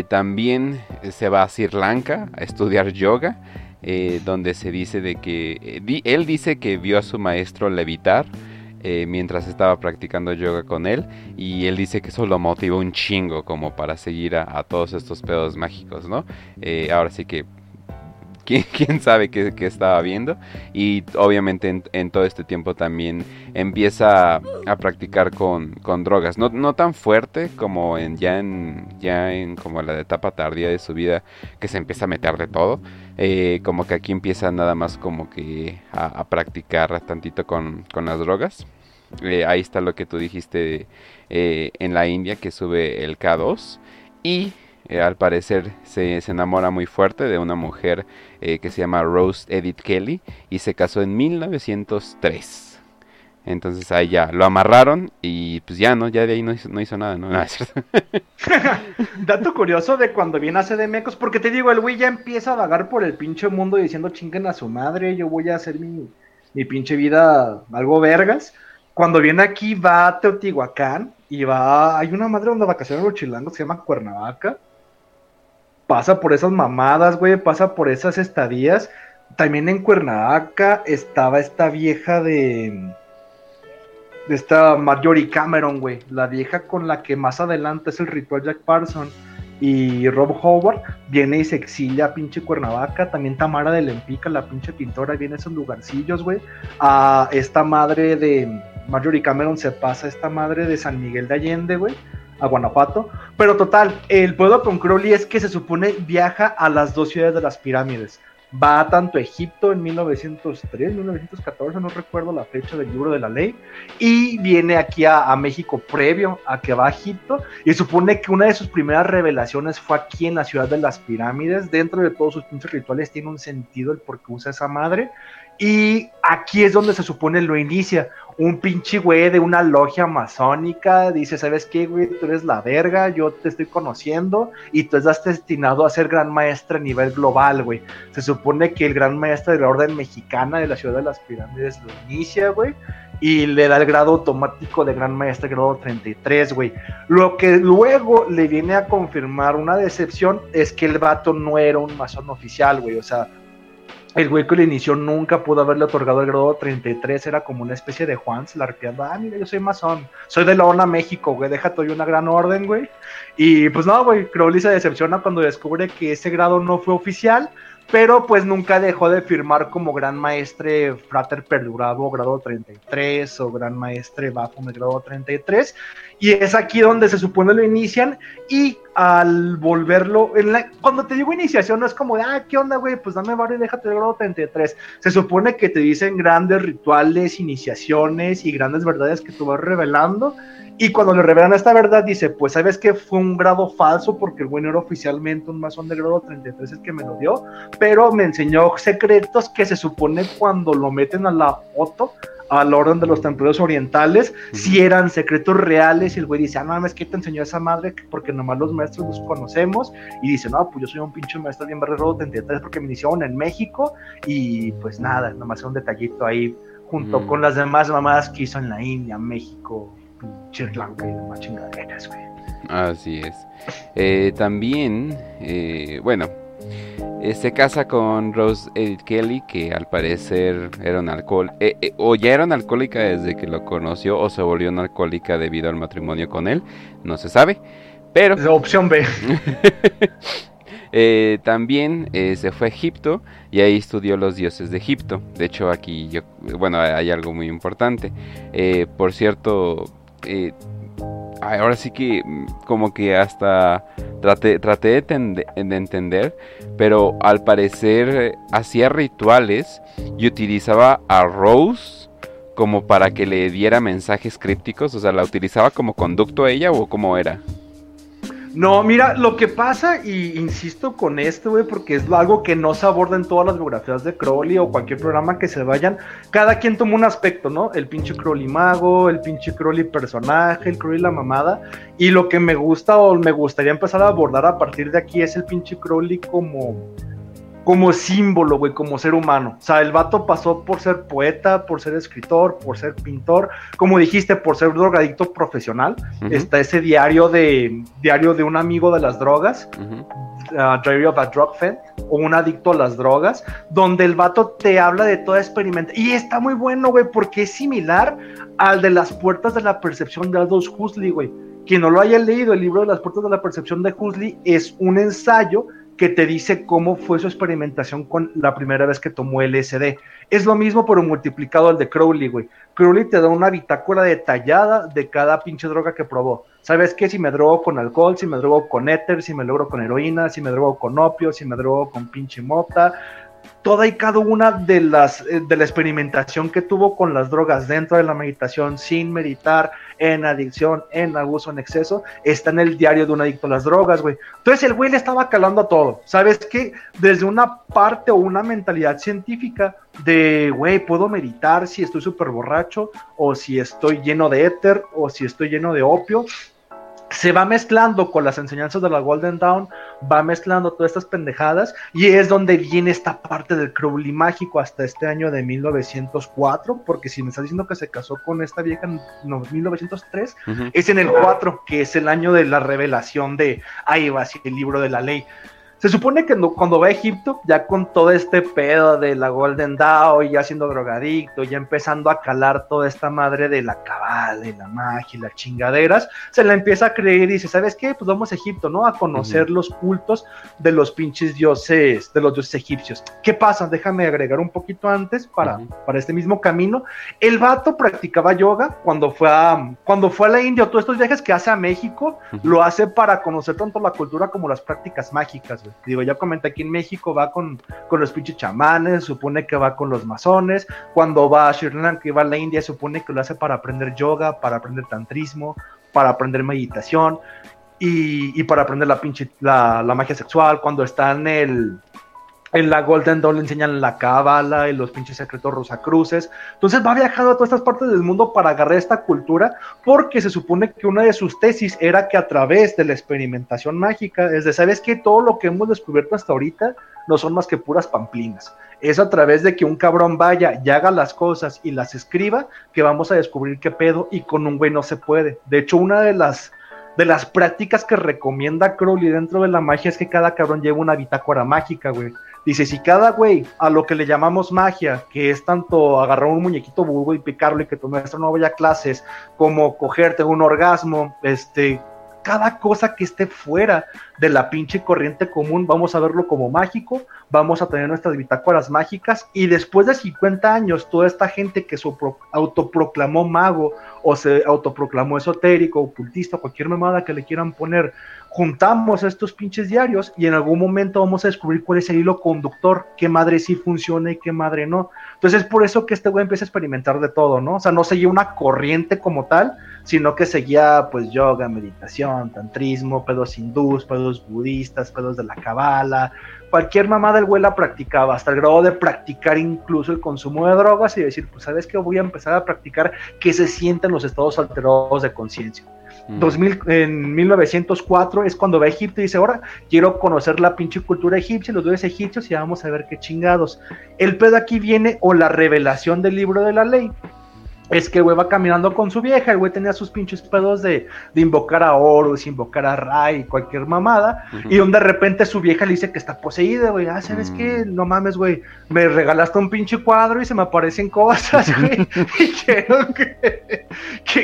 también se va a Sri Lanka a estudiar yoga, donde se dice de que él dice que vio a su maestro levitar eh, mientras estaba practicando yoga con él y él dice que eso lo motivó un chingo como para seguir a, todos estos pedos mágicos, ¿no? Eh, ahora sí que (laughs) ¿Quién, sabe qué, estaba viendo. Y obviamente en, todo este tiempo también empieza a, practicar con, drogas. No, tan fuerte como en ya en ya en como la etapa tardía de su vida que se empieza a meter de todo. Eh, como que aquí empieza nada más como que a, practicar tantito con, con las drogas. Eh, ahí está lo que tú dijiste eh, en la India que sube el K2 y al parecer se, enamora muy fuerte de una mujer que se llama Rose Edith Kelly y se casó en 1903. Entonces ahí ya lo amarraron y pues ya, ¿no? Ya de ahí no hizo, nada. (laughs) (laughs) Dato curioso de cuando viene a CDMX, porque te digo, el güey ya empieza a vagar por el pinche mundo diciendo chinguen a su madre, yo voy a hacer mi, mi pinche vida algo vergas cuando viene aquí va a Teotihuacán y va, hay una madre donde vacaciones los chilangos se llama Cuernavaca. Pasa por esas mamadas, güey, pasa por esas estadías. También en Cuernavaca estaba esta vieja de, de esta Marjorie Cameron, güey, la vieja con la que más adelante es el ritual Jack Parson y Rob Howard viene y se exilia a pinche Cuernavaca. También Tamara de Lempica, la pinche pintora, viene a esos lugarcillos, güey. A esta madre de Marjorie Cameron se pasa a esta madre de San Miguel de Allende, güey, a Guanajuato. Pero total, el pueblo con Crowley es que se supone viaja a las dos ciudades de las pirámides. va tanto a Egipto en 1903, 1914, no recuerdo la fecha del libro de la ley, y viene aquí a, a México previo a que va a Egipto, y supone que una de sus primeras revelaciones fue aquí en la ciudad de las pirámides, dentro de todos sus pinches rituales tiene un sentido el por qué usa esa madre, y aquí es donde se supone lo inicia. Un pinche güey de una logia masónica dice, ¿sabes qué, güey? Tú eres la verga, yo te estoy conociendo y tú estás destinado a ser gran maestre a nivel global, güey. Se supone que el gran maestro de la orden mexicana de la ciudad de las pirámides lo inicia, güey. Y le da el grado automático de gran maestre, grado 33, güey. Lo que luego le viene a confirmar una decepción es que el vato no era un masón oficial, güey. O sea, el güey que le inició nunca pudo haberle otorgado el grado 33, era como una especie de Juan, se la ah, mira, yo soy masón, soy de la ONA México, güey, déjate hoy una gran orden, güey. Y pues no, güey, Crowley se decepciona cuando descubre que ese grado no fue oficial, pero pues nunca dejó de firmar como gran maestre frater perdurado grado 33 o gran maestre bajo grado 33 y es aquí donde se supone lo inician y al volverlo, en la, cuando te digo iniciación no es como de, ah, ¿qué onda, güey? Pues dame barrio y déjate el grado 33. Se supone que te dicen grandes rituales, iniciaciones y grandes verdades que tú vas revelando y cuando le revelan esta verdad, dice, pues sabes que fue un grado falso porque el güey era oficialmente un masón de grado 33 el que me lo dio, pero me enseñó secretos que se supone cuando lo meten a la foto, al orden de los templarios orientales, si eran secretos reales y el güey dice, ah, no mames, ¿qué te enseñó esa madre? Porque nomás los maestros los conocemos y dice, no, pues yo soy un pinche maestro bien grado 33 porque me iniciaron en México y pues nada, nomás un detallito ahí junto con las demás mamadas que hizo en la India, México, Así es. Eh, también, eh, bueno, eh, se casa con Rose Edith Kelly, que al parecer era una alcohol, o ya era una alcohólica desde que lo conoció, o se volvió una alcohólica debido al matrimonio con él, no se sabe. Pero. opción B. (laughs) también se fue a Egipto y ahí estudió los dioses de Egipto. De hecho, aquí yo, bueno, hay algo muy importante. por cierto, eh, ahora sí que mm, como que hasta traté, traté de, entender, pero al parecer eh, hacía rituales y utilizaba a Rose como para que le diera mensajes crípticos, o sea, la utilizaba como conducto a ella o cómo era. No, mira, lo que pasa, y insisto con esto, güey, porque es algo que no se aborda en todas las biografías de Crowley o cualquier programa que se vayan. Cada quien toma un aspecto, ¿no? El pinche Crowley mago, el pinche Crowley personaje, el Crowley la mamada. Y lo que me gusta o me gustaría empezar a abordar a partir de aquí es el pinche Crowley como como símbolo, güey, como ser humano. O sea, el vato pasó por ser poeta, por ser escritor, por ser pintor, como dijiste, por ser drogadicto profesional. Está ese diario de diario de un amigo de las drogas, uh, Diary of a Drug Fan, o un adicto a las drogas, donde el vato te habla de toda experimentación. Y está muy bueno, güey, porque es similar al de las puertas de la percepción de Aldous Huxley, güey. Quien no lo haya leído, el libro de las puertas de la percepción de Huxley es un ensayo que te dice cómo fue su experimentación con la primera vez que tomó LSD. Es lo mismo, pero multiplicado al de Crowley, güey. Crowley te da una bitácora detallada de cada pinche droga que probó. ¿Sabes qué? Si me drogo con alcohol, si me drogo con éter, si me logro con heroína, si me drogo con opio, si me drogo con pinche mota, toda y cada una de las eh, de la experimentación que tuvo con las drogas dentro de la meditación sin meditar en adicción, en abuso, en exceso, está en el diario de un adicto a las drogas, güey. Entonces el güey le estaba calando a todo. ¿Sabes qué? Desde una parte o una mentalidad científica de, güey, puedo meditar si estoy súper borracho o si estoy lleno de éter o si estoy lleno de opio se va mezclando con las enseñanzas de la Golden Dawn, va mezclando todas estas pendejadas y es donde viene esta parte del Crowley mágico hasta este año de 1904, porque si me estás diciendo que se casó con esta vieja en 1903, es en el 4, que es el año de la revelación de ahí va así el libro de la ley. Se supone que cuando va a Egipto, ya con todo este pedo de la Golden Dawn, ya siendo drogadicto, ya empezando a calar toda esta madre de la cabal, de la magia y las chingaderas, se la empieza a creer y dice, ¿sabes qué? Pues vamos a Egipto, ¿no? A conocer los cultos de los pinches dioses, de los dioses egipcios. ¿Qué pasa? Déjame agregar un poquito antes para, para este mismo camino. El vato practicaba yoga cuando fue a, cuando fue a la India, todos estos viajes que hace a México, lo hace para conocer tanto la cultura como las prácticas mágicas Digo, ya comenté aquí en México va con, con los pinches chamanes, supone que va con los masones. Cuando va a Sri Lanka y va a la India, supone que lo hace para aprender yoga, para aprender tantrismo, para aprender meditación y, para aprender la pinche la, la magia sexual. Cuando está en el en la Golden Dawn le enseñan la cábala y los pinches secretos rosacruces. Entonces va viajando a todas estas partes del mundo para agarrar esta cultura, porque se supone que una de sus tesis era que a través de la experimentación mágica, es de, ¿sabes que Todo lo que hemos descubierto hasta ahorita no son más que puras pamplinas. Es a través de que un cabrón vaya y haga las cosas y las escriba que vamos a descubrir qué pedo y con un güey no se puede. De hecho, una de las de las prácticas que recomienda Crowley dentro de la magia es que cada cabrón lleve una bitácora mágica, güey. Dice, si cada güey a lo que le llamamos magia, que es tanto agarrar un muñequito burgo y picarlo y que tu maestro no vaya a clases, como cogerte un orgasmo, este, cada cosa que esté fuera de la pinche corriente común, vamos a verlo como mágico, vamos a tener nuestras bitácoras mágicas y después de 50 años, toda esta gente que se autoproclamó mago o se autoproclamó esotérico, ocultista, cualquier mamada que le quieran poner, juntamos estos pinches diarios y en algún momento vamos a descubrir cuál es el hilo conductor, qué madre sí funciona y qué madre no. Entonces es por eso que este güey empieza a experimentar de todo, ¿no? O sea, no seguía una corriente como tal, sino que seguía pues yoga, meditación, tantrismo, pedos hindús, pedos budistas, pedos de la cabala, cualquier mamada el güey la practicaba, hasta el grado de practicar incluso el consumo de drogas y decir, pues sabes que voy a empezar a practicar que se sienten los estados alterados de conciencia. 2000, en 1904 es cuando va a Egipto y dice, ahora quiero conocer la pinche cultura egipcia, los dioses egipcios y vamos a ver qué chingados. El pedo aquí viene o la revelación del libro de la ley, es que el güey va caminando con su vieja, el güey tenía sus pinches pedos de, invocar a Horus, invocar a Ray, cualquier mamada, y donde de repente su vieja le dice que está poseída, güey, ah, ¿sabes qué? Mm. No mames, güey, me regalaste un pinche cuadro y se me aparecen cosas, (laughs) güey, y quiero que,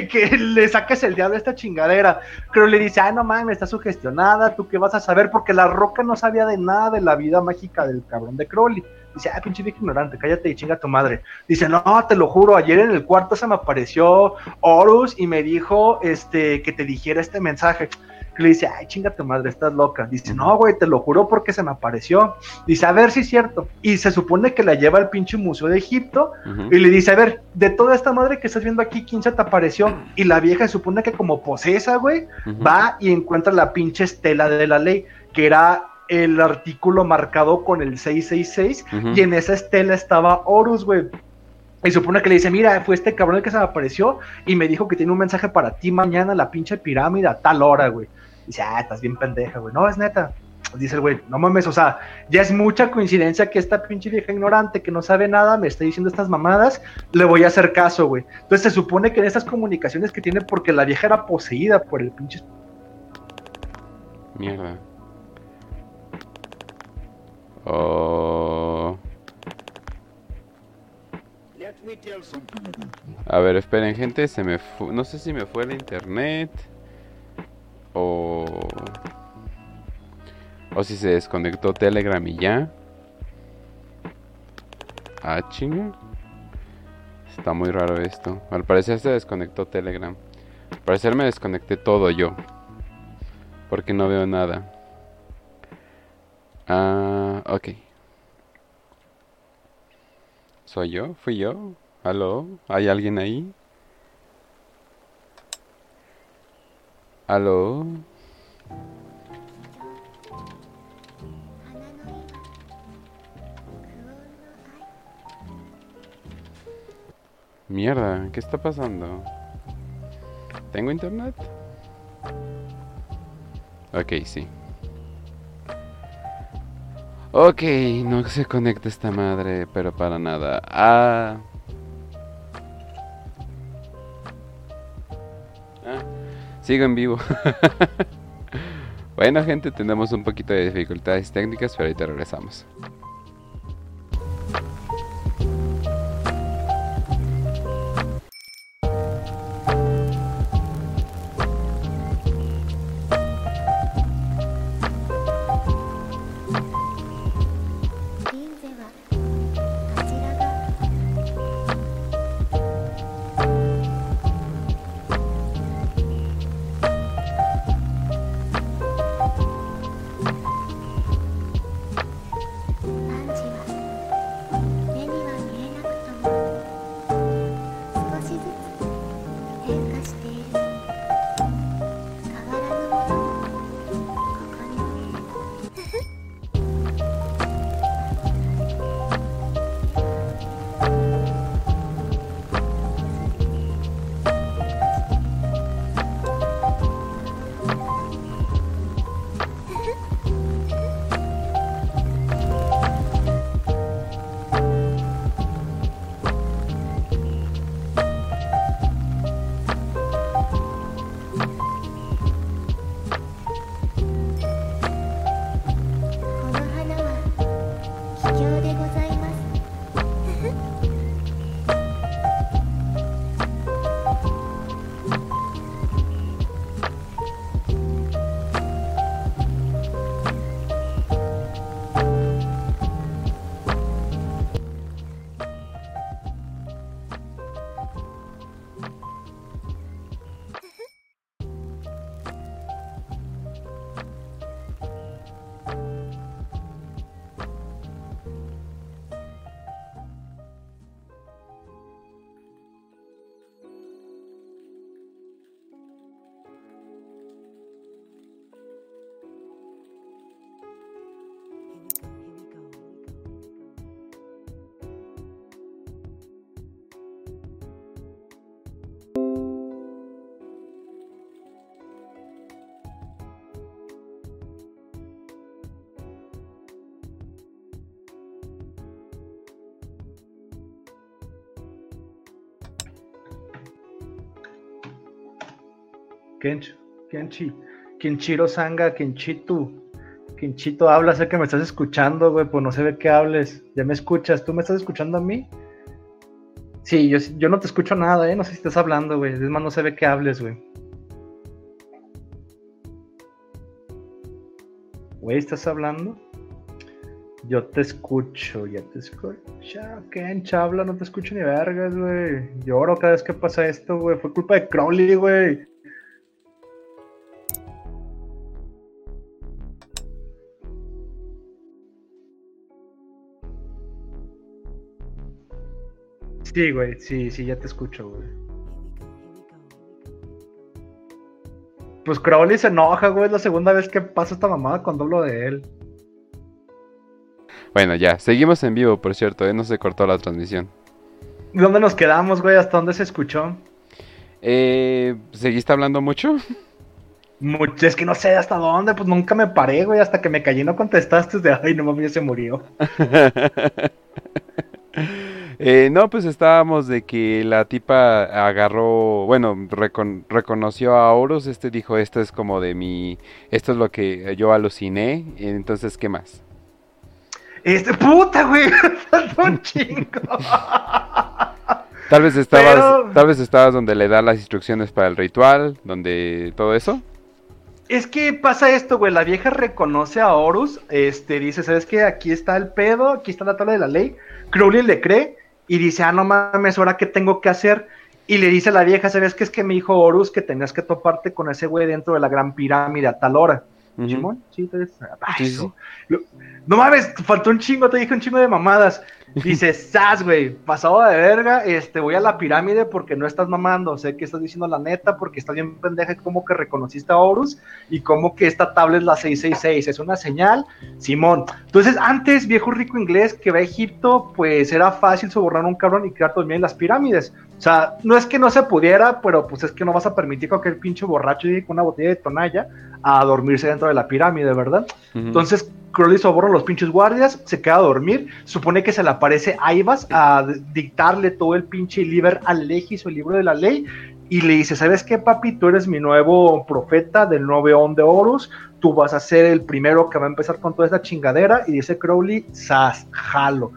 que, le saques el diablo a esta chingadera. Pero le dice, ah, no mames, está sugestionada, ¿tú qué vas a saber? Porque la roca no sabía de nada de la vida mágica del cabrón de Crowley. Dice, ah, pinche vieja ignorante, cállate y chinga tu madre. Dice, no, te lo juro, ayer en el cuarto se me apareció Horus y me dijo este, que te dijera este mensaje. le dice, ay, chinga tu madre, estás loca. Dice, no, güey, te lo juro porque se me apareció. Dice, a ver si es cierto. Y se supone que la lleva al pinche museo de Egipto y le dice, a ver, de toda esta madre que estás viendo aquí, ¿quién se te apareció? Y la vieja se supone que como posesa, güey, va y encuentra la pinche estela de la ley, que era el artículo marcado con el 666 y en esa estela estaba Horus, güey. Y supone que le dice, mira, fue este cabrón el que se me apareció y me dijo que tiene un mensaje para ti mañana la pinche pirámide a tal hora, güey. Dice, ah, estás bien pendeja, güey. No, es neta. Dice el güey, no mames, o sea, ya es mucha coincidencia que esta pinche vieja ignorante que no sabe nada me está diciendo estas mamadas, le voy a hacer caso, güey. Entonces se supone que en estas comunicaciones que tiene, porque la vieja era poseída por el pinche... Mierda. A ver, esperen, gente, se me no sé si me fue el internet o o si se desconectó Telegram y ya. Ah, chinga. Está muy raro esto. Al parecer se desconectó Telegram. Al parecer me desconecté todo yo. Porque no veo nada. Ah, ok. ¿Soy yo? ¿Fui yo? ¿Aló? ¿Hay alguien ahí? ¿Aló? Mierda, ¿qué está pasando? ¿Tengo internet? Ok, sí. Ok, no se conecta esta madre, pero para nada. Ah. Sigo en vivo. (laughs) bueno, gente, tenemos un poquito de dificultades técnicas, pero ahorita regresamos. Kench, Kenchi, Kenchiro Sanga, Kenchitu. Kenchito habla, sé que me estás escuchando, güey, pues no se ve que hables. Ya me escuchas, ¿tú me estás escuchando a mí? Sí, yo, yo no te escucho nada, ¿eh? No sé si estás hablando, güey. Es más, no se ve que hables, güey. Güey, ¿estás hablando? Yo te escucho, ya te escucho. Kench, habla, no te escucho ni vergas, güey. Lloro cada vez que pasa esto, güey. Fue culpa de Crowley, güey. Sí, güey, sí, sí, ya te escucho, güey. Pues Crowley se enoja, güey, es la segunda vez que pasa esta mamada cuando hablo de él. Bueno, ya, seguimos en vivo, por cierto, ¿eh? no se cortó la transmisión. ¿Dónde nos quedamos, güey? ¿Hasta dónde se escuchó? Eh, ¿Seguiste hablando mucho? Mucho, es que no sé hasta dónde, pues nunca me paré, güey, hasta que me callé y no contestaste de, ay, no mames, ya se murió. (laughs) Eh, no, pues estábamos de que la tipa agarró, bueno, reconoció a Horus, este dijo, esto es como de mi, esto es lo que yo aluciné, entonces, ¿qué más? Este, puta, güey, (laughs) un chingo. (laughs) Tal vez estabas, tal vez estabas donde le da las instrucciones para el ritual, donde todo eso. Es que pasa esto, güey. La vieja reconoce a Horus. Este dice: ¿Sabes qué? Aquí está el pedo, aquí está la tabla de la ley. Crowley le cree y dice, ah, no mames, ¿ahora qué tengo que hacer? Y le dice a la vieja, ¿sabes qué? Es que me dijo Horus que tenías que toparte con ese güey dentro de la gran pirámide a tal hora. Sí, No mames, faltó un chingo, te dije un chingo de mamadas. Dice, sas, güey, pasado de verga, este, voy a la pirámide porque no estás mamando, sé que estás diciendo la neta porque estás bien pendeja como que reconociste a Horus y como que esta tabla es la 666, es una señal, Simón. Entonces, antes, viejo rico inglés que va a Egipto, pues era fácil sobornar a un cabrón y quedar dormido en las pirámides. O sea, no es que no se pudiera, pero pues es que no vas a permitir que aquel pinche borracho llegue con una botella de tonalla a dormirse dentro de la pirámide, ¿verdad? Entonces, Crowley soborna a los pinches guardias, se queda a dormir, supone que se le aparece Aivas a dictarle todo el pinche liber al legis o el libro de la ley, y le dice, ¿sabes qué, papi? Tú eres mi nuevo profeta del On de Horus, tú vas a ser el primero que va a empezar con toda esta chingadera, y dice Crowley, sas, jalo.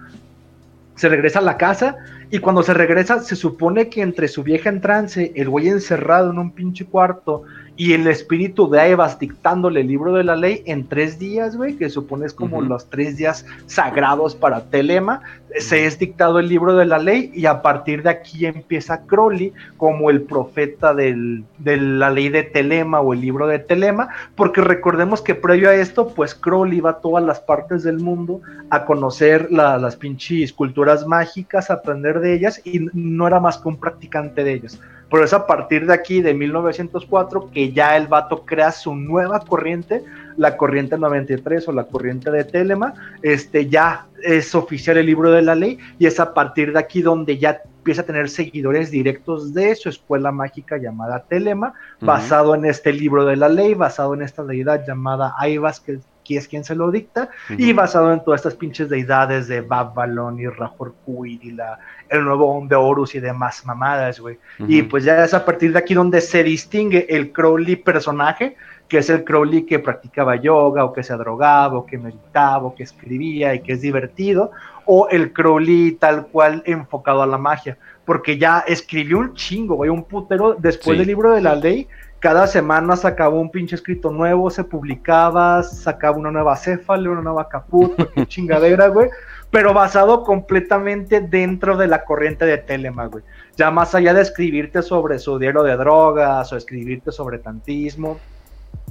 Se regresa a la casa, y cuando se regresa, se supone que entre su vieja en trance, el güey encerrado en un pinche cuarto, y el espíritu de Aevas dictándole el libro de la ley en tres días, güey, que supone es como los tres días sagrados para Telema, se es dictado el libro de la ley y a partir de aquí empieza Crowley como el profeta del, de la ley de Telema o el libro de Telema, porque recordemos que previo a esto, pues Crowley iba a todas las partes del mundo a conocer las pinches culturas mágicas, a aprender de ellas y no era más que un practicante de ellas. Pero es a partir de aquí, de 1904, que ya el vato crea su nueva corriente, la corriente 93 o la corriente de Telema, este, ya es oficial el libro de la ley y es a partir de aquí donde ya empieza a tener seguidores directos de su escuela mágica llamada Telema, basado en este libro de la ley, basado en esta deidad llamada Aivas, que que es quien se lo dicta, y basado en todas estas pinches deidades de Babylon y Rahor y la, el nuevo de Horus y demás mamadas, güey. Y pues ya es a partir de aquí donde se distingue el Crowley personaje, que es el Crowley que practicaba yoga, o que se drogaba, o que meditaba, o que escribía y que es divertido, o el Crowley tal cual enfocado a la magia, porque ya escribió un chingo, güey, un putero después del libro de la ley cada semana sacaba un pinche escrito nuevo, se publicaba, sacaba una nueva céfale, una nueva caput, (laughs) qué chingadera, güey. Pero basado completamente dentro de la corriente de Telema, güey. Ya más allá de escribirte sobre su diario de drogas o escribirte sobre tantismo,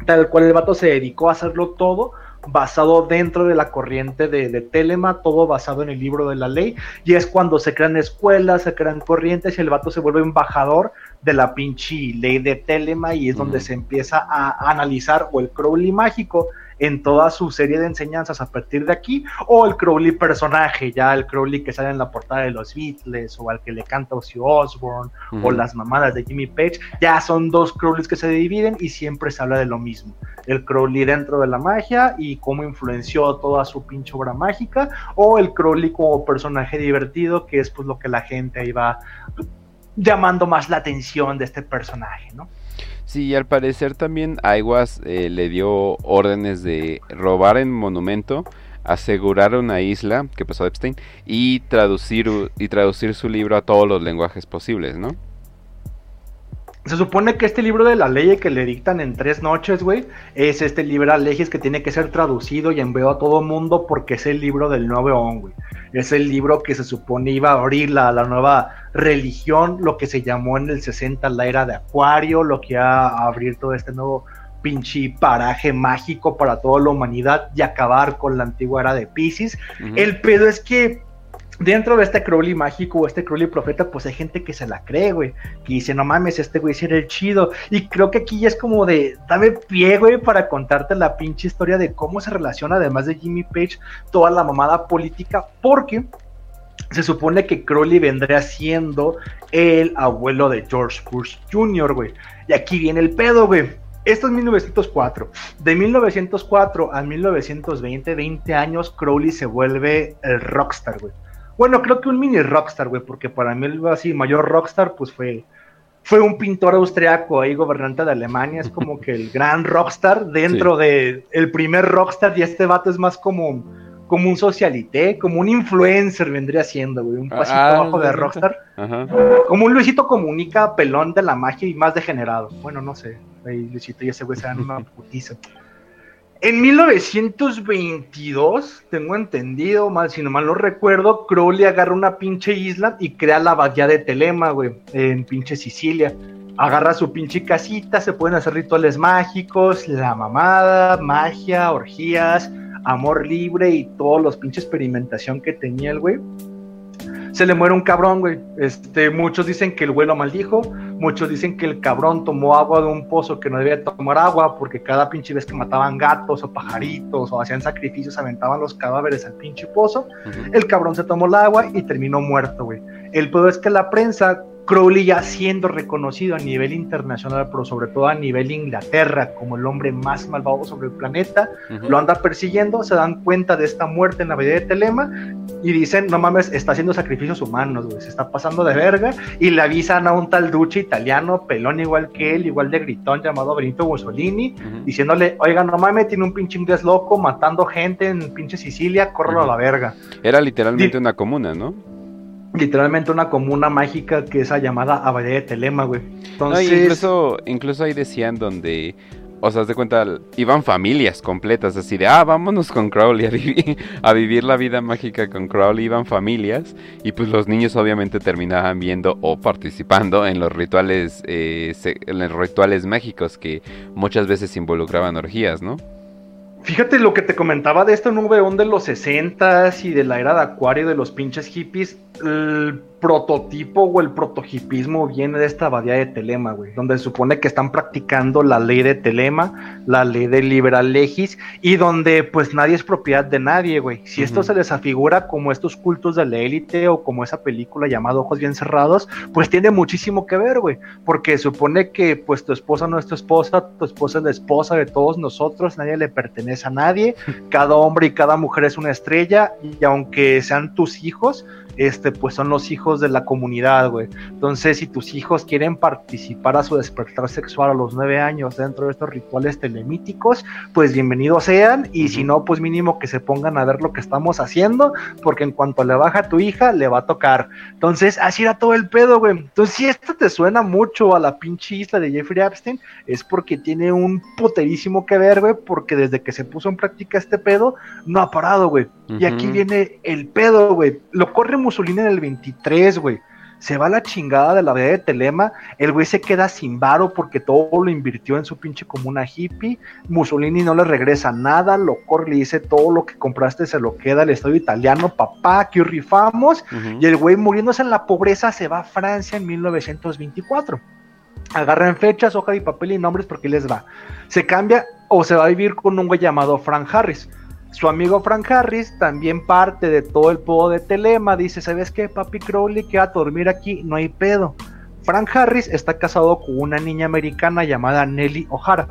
tal cual el vato se dedicó a hacerlo todo basado dentro de la corriente de, Telema, todo basado en el libro de la ley, y es cuando se crean escuelas, se crean corrientes y el vato se vuelve embajador de la pinche ley de Telema y es donde se empieza a analizar o el Crowley mágico en toda su serie de enseñanzas a partir de aquí, o el Crowley personaje, ya el Crowley que sale en la portada de los Beatles, o al que le canta Ozzy Osbourne, o las mamadas de Jimmy Page, ya son dos Crowleys que se dividen y siempre se habla de lo mismo. El Crowley dentro de la magia y cómo influenció toda su pinche obra mágica, o el Crowley como personaje divertido, que es pues lo que la gente ahí va llamando más la atención de este personaje, ¿no? Sí, al parecer también Aiguas eh, le dio órdenes de robar en monumento, asegurar una isla, que pasó Epstein, y traducir, y traducir su libro a todos los lenguajes posibles, ¿no? Se supone que este libro de la ley que le dictan en tres noches, güey, es este libro de leyes que tiene que ser traducido y enviado a todo mundo porque es el libro del nuevo on, güey. Es el libro que se supone iba a abrir la, la, nueva religión, lo que se llamó en el 60 la era de Acuario, lo que iba a abrir todo este nuevo pinche paraje mágico para toda la humanidad y acabar con la antigua era de Pisces. El pedo es que dentro de este Crowley mágico o este Crowley profeta, pues hay gente que se la cree, güey. Que dice, no mames, este güey sí era el chido. Y creo que aquí ya es como de, dame pie, güey, para contarte la pinche historia de cómo se relaciona, además de Jimmy Page, toda la mamada política, porque se supone que Crowley vendría siendo el abuelo de George Bush Jr., güey. Y aquí viene el pedo, güey. Esto es 1904. De 1904 a 1920, 20 años, Crowley se vuelve el rockstar, güey. Bueno, creo que un mini rockstar, güey, porque para mí el así mayor rockstar, pues fue, fue un pintor austriaco ahí, gobernante de Alemania, es como que el gran rockstar dentro de el primer rockstar, y este vato es más como, como un socialité, como un influencer vendría siendo, güey, un pasito ah, abajo de rockstar, como un Luisito Comunica, pelón de la magia y más degenerado. Bueno, no sé, ahí Luisito y ese güey se dan una putiza. En 1922, tengo entendido, mal, si no mal no recuerdo, Crowley agarra una pinche isla y crea la bahía de Telema, güey, en pinche Sicilia. Agarra su pinche casita, se pueden hacer rituales mágicos, la mamada, magia, orgías, amor libre y todos los pinche experimentación que tenía el güey se le muere un cabrón, güey. Este, muchos dicen que el güey lo maldijo, muchos dicen que el cabrón tomó agua de un pozo que no debía tomar agua, porque cada pinche vez que mataban gatos o pajaritos o hacían sacrificios, aventaban los cadáveres al pinche pozo. El cabrón se tomó el agua y terminó muerto, güey. El peor es que la prensa Crowley ya siendo reconocido a nivel internacional, pero sobre todo a nivel Inglaterra, como el hombre más malvado sobre el planeta, lo anda persiguiendo, se dan cuenta de esta muerte en la vida de Telema y dicen, no mames, está haciendo sacrificios humanos, güey, se está pasando de verga, y le avisan a un tal duche italiano, pelón igual que él, igual de gritón, llamado Benito Mussolini, diciéndole, oiga, no mames, tiene un pinche inglés loco matando gente en pinche Sicilia, córrelo a la verga. Era literalmente una comuna, ¿no? Literalmente una comuna mágica que es la llamada Abadía de Telema, güey. Entonces... incluso, incluso ahí decían donde, o sea, de cuenta, iban familias completas, así de, ah, vámonos con Crowley a vivir, a vivir la vida mágica con Crowley, iban familias, y pues los niños obviamente terminaban viendo o participando en los rituales, eh, en los rituales mágicos que muchas veces involucraban orgías, ¿no? Fíjate lo que te comentaba de este nuevo de los 60s y de la era de Acuario de los pinches hippies. El prototipo o el protohipismo viene de esta abadía de Telema, güey, donde se supone que están practicando la ley de Telema, la ley de liberal legis, y donde pues nadie es propiedad de nadie, güey. Si esto se les afigura como estos cultos de la élite o como esa película llamada Ojos Bien Cerrados, pues tiene muchísimo que ver, güey, porque supone que pues tu esposa no es tu esposa, tu esposa es la esposa de todos nosotros, nadie le pertenece a nadie, (laughs) cada hombre y cada mujer es una estrella, y aunque sean tus hijos, este, pues son los hijos de la comunidad, güey. Entonces, si tus hijos quieren participar a su despertar sexual a los nueve años dentro de estos rituales telemíticos, pues bienvenidos sean, y si no, pues mínimo que se pongan a ver lo que estamos haciendo, porque en cuanto le baja a tu hija, le va a tocar. Entonces, así era todo el pedo, güey. Entonces, si esto te suena mucho a la pinche isla de Jeffrey Epstein, es porque tiene un puterísimo que ver, güey, porque desde que se puso en práctica este pedo, no ha parado, güey. Y aquí viene el pedo, güey. Lo corre Mussolini en el 23, güey. Se va la chingada de la vida de Telema. El güey se queda sin varo porque todo lo invirtió en su pinche comuna hippie. Mussolini no le regresa nada. Lo corre, le dice todo lo que compraste se lo queda al Estado italiano. Papá, que rifamos. Y el güey muriéndose en la pobreza se va a Francia en 1924 agarran fechas, hoja y papel y nombres porque les va. Se cambia o se va a vivir con un güey llamado Frank Harris. Su amigo Frank Harris, también parte de todo el podo de Telema, dice, ¿sabes qué, papi Crowley? Que a dormir aquí, no hay pedo. Frank Harris está casado con una niña americana llamada Nelly O'Hara.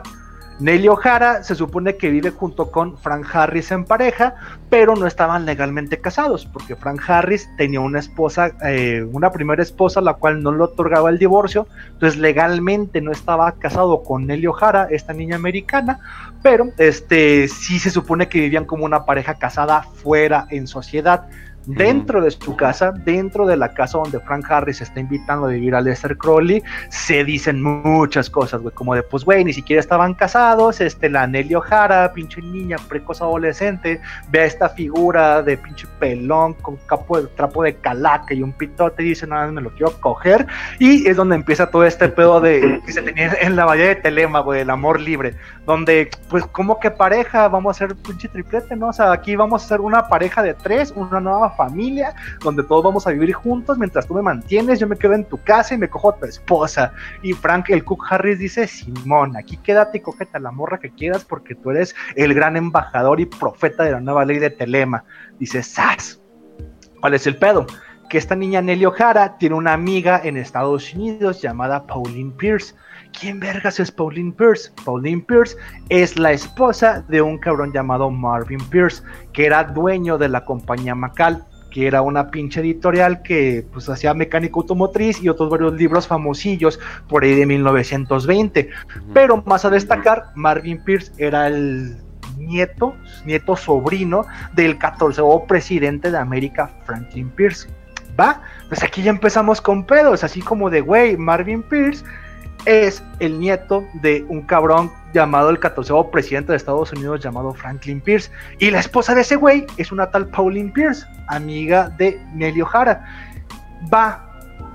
Nelly O'Hara se supone que vive junto con Frank Harris en pareja, pero no estaban legalmente casados, porque Frank Harris tenía una esposa, eh, una primera esposa, la cual no le otorgaba el divorcio, entonces legalmente no estaba casado con Nelly O'Hara, esta niña americana, pero este sí se supone que vivían como una pareja casada fuera en sociedad dentro de su casa, dentro de la casa donde Frank Harris está invitando a vivir a Lester Crowley, se dicen muchas cosas, güey, como de, pues, güey, ni siquiera estaban casados, este, la Nelly O'Hara, pinche niña, precoz adolescente, ve a esta figura de pinche pelón con capo de trapo de calaca y un pitote y dice, nada, me lo quiero coger, y es donde empieza todo este pedo de (laughs) que se tenía en la bahía de Telema, güey, el amor libre, donde, pues, como que pareja, vamos a hacer pinche triplete, ¿no? O sea, aquí vamos a ser una pareja de tres, una nueva familia donde todos vamos a vivir juntos mientras tú me mantienes, yo me quedo en tu casa y me cojo a tu esposa. Y Frank, el Cook Harris dice, Simón, aquí quédate y cógete a la morra que quieras porque tú eres el gran embajador y profeta de la nueva ley de Telema. Dice, ¡Sas! ¿Cuál es el pedo? Que esta niña Nelly O'Hara tiene una amiga en Estados Unidos llamada Pauline Pierce ¿Quién vergas es Pauline Pierce? Pauline Pierce es la esposa de un cabrón llamado Marvin Pierce, que era dueño de la compañía Macal, que era una pinche editorial que pues hacía mecánica automotriz y otros varios libros famosillos por ahí de 1920. Pero más a destacar, Marvin Pierce era el nieto, nieto sobrino del 14 presidente de América, Franklin Pierce. ¿Va? Pues aquí ya empezamos con pedos, así como de, güey, Marvin Pierce es el nieto de un cabrón llamado el 14 presidente de Estados Unidos llamado Franklin Pierce. Y la esposa de ese güey es una tal Pauline Pierce, amiga de Nelly O'Hara. Va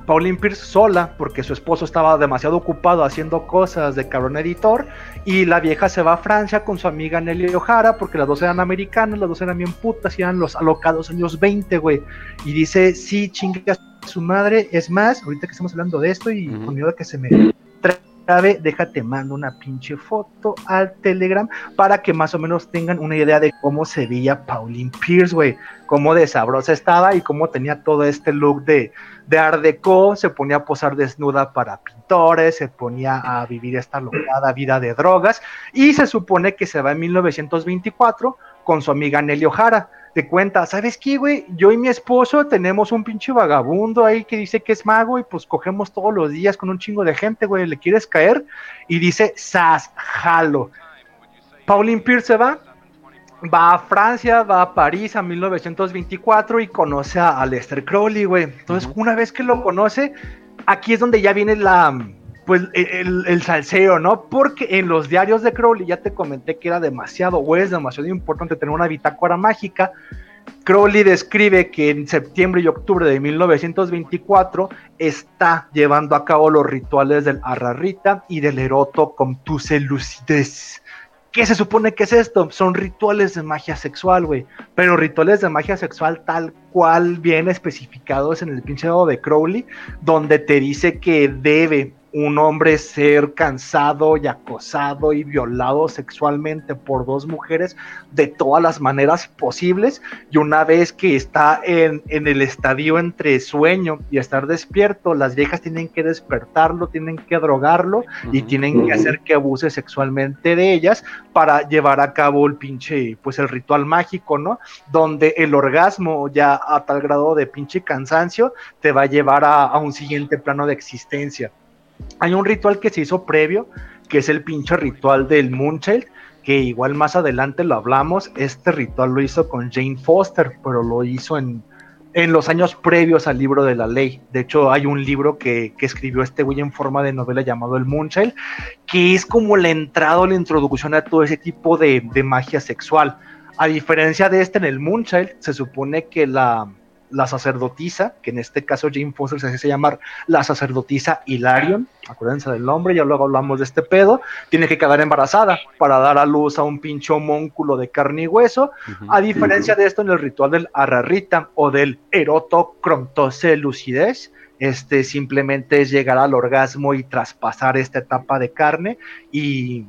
Pauline Pierce sola porque su esposo estaba demasiado ocupado haciendo cosas de cabrón editor y la vieja se va a Francia con su amiga Nelly O'Hara porque las dos eran americanas, las dos eran bien putas y eran los alocados años 20, güey. Y dice, sí, chinga su madre. Es más, ahorita que estamos hablando de esto y con miedo a que se me déjate mando una pinche foto al Telegram para que más o menos tengan una idea de cómo se veía Pauline Pierce, güey, cómo de sabrosa estaba y cómo tenía todo este look de, de Art Deco, se ponía a posar desnuda para pintores, se ponía a vivir esta locada vida de drogas. Y se supone que se va en 1924 con su amiga Nelly O'Hara te cuenta, ¿sabes qué, güey? Yo y mi esposo tenemos un pinche vagabundo ahí que dice que es mago y pues cogemos todos los días con un chingo de gente, güey, ¿le quieres caer? Y dice, sas, jalo. Pauline Pierce se va, va a Francia, va a París a 1924 y conoce a Lester Crowley, güey. Entonces, una vez que lo conoce, aquí es donde ya viene la pues e, el, salseo, ¿no? Porque en los diarios de Crowley ya te comenté que era demasiado, o es demasiado importante tener una bitácora mágica. Crowley describe que en septiembre y octubre de 1924 está llevando a cabo los rituales del Arrarita y del Eroto con tu lucidez. ¿Qué se supone que es esto? Son rituales de magia sexual, güey. Pero rituales de magia sexual tal cual bien especificados en el pinche de Crowley, donde te dice que debe un hombre ser cansado y acosado y violado sexualmente por dos mujeres de todas las maneras posibles y una vez que está en, el estadio entre sueño y estar despierto, las viejas tienen que despertarlo, tienen que drogarlo y tienen que hacer que abuse sexualmente de ellas para llevar a cabo el pinche, pues el ritual mágico, ¿no? Donde el orgasmo ya a tal grado de pinche cansancio te va a llevar a, a un siguiente plano de existencia. Hay un ritual que se hizo previo, que es el pinche ritual del Moonchild, que igual más adelante lo hablamos. Este ritual lo hizo con Jane Foster, pero lo hizo en, en los años previos al libro de la ley. De hecho, hay un libro que, escribió este güey en forma de novela llamado El Moonchild, que es como la entrada o la introducción a todo ese tipo de, de magia sexual. A diferencia de este en el Moonchild, se supone que la, la sacerdotisa, que en este caso Jane Foster se hace llamar la sacerdotisa Hilarion, acuérdense del nombre, ya luego hablamos de este pedo, tiene que quedar embarazada para dar a luz a un pinche homúnculo de carne y hueso, a diferencia de esto en el ritual del Arrarita o del Eroto Lucidez, este simplemente es llegar al orgasmo y traspasar esta etapa de carne y,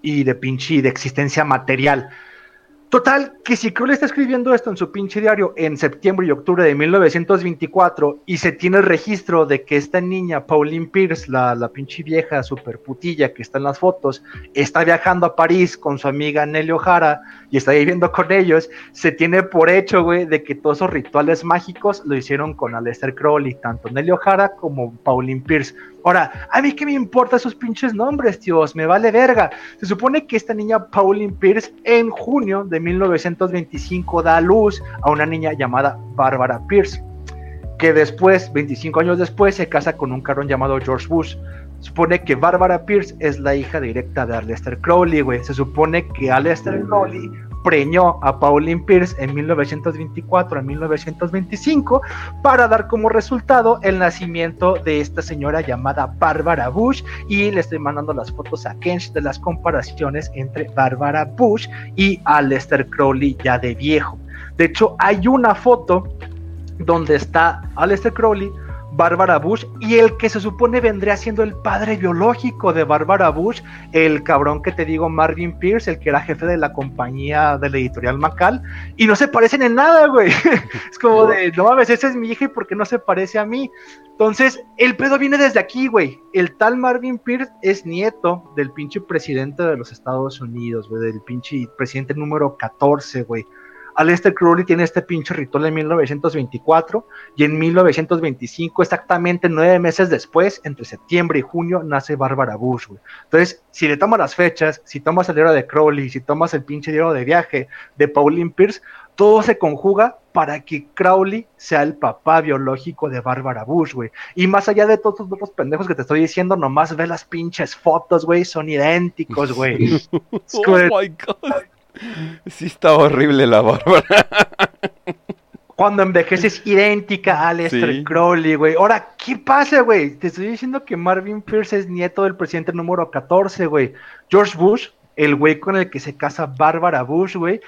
y de pinche de existencia material Total, que si Crowley está escribiendo esto en su pinche diario en septiembre y octubre de 1924 y se tiene el registro de que esta niña, Pauline Pierce, la, la pinche vieja super putilla que está en las fotos, está viajando a París con su amiga Nelly O'Hara y está viviendo con ellos, se tiene por hecho, güey, de que todos esos rituales mágicos lo hicieron con Aleister Crowley, tanto Nelly O'Hara como Pauline Pierce. Ahora, a mí qué me importa esos pinches nombres, tíos, me vale verga. Se supone que esta niña Pauline Pierce en junio de 1925 da luz a una niña llamada Barbara Pierce, que después, 25 años después, se casa con un carón llamado George Bush. Se supone que Barbara Pierce es la hija directa de Aleister Crowley, güey. Se supone que Aleister Crowley preñó a Pauline Pierce en 1924 a 1925 para dar como resultado el nacimiento de esta señora llamada Barbara Bush y le estoy mandando las fotos a Kench de las comparaciones entre Barbara Bush y Aleister Crowley ya de viejo. De hecho, hay una foto donde está Aleister Crowley Bárbara Bush y el que se supone vendría siendo el padre biológico de Bárbara Bush, el cabrón que te digo Marvin Pierce, el que era jefe de la compañía de la editorial Macal, y no se parecen en nada, güey. (laughs) es como de, no mames, esa es mi hija y por qué no se parece a mí. Entonces, el pedo viene desde aquí, güey. El tal Marvin Pierce es nieto del pinche presidente de los Estados Unidos, güey, del pinche presidente número 14, güey. Aleister Crowley tiene este pinche ritual en 1924 y en 1925, exactamente nueve meses después, entre septiembre y junio, nace Barbara Bush, güey. Entonces, si le tomas las fechas, si tomas el diario de Crowley, si tomas el pinche diario de viaje de Pauline Pierce, todo se conjuga para que Crowley sea el papá biológico de Barbara Bush, güey. Y más allá de todos los pendejos que te estoy diciendo, nomás ve las pinches fotos, güey, son idénticos, güey. (laughs) oh my God. Sí está horrible la Bárbara. Cuando envejeces idéntica a Aleister Crowley, güey. Ahora, ¿qué pasa, güey? Te estoy diciendo que Marvin Pierce es nieto del presidente número 14, güey. George Bush, el güey con el que se casa Bárbara Bush, güey,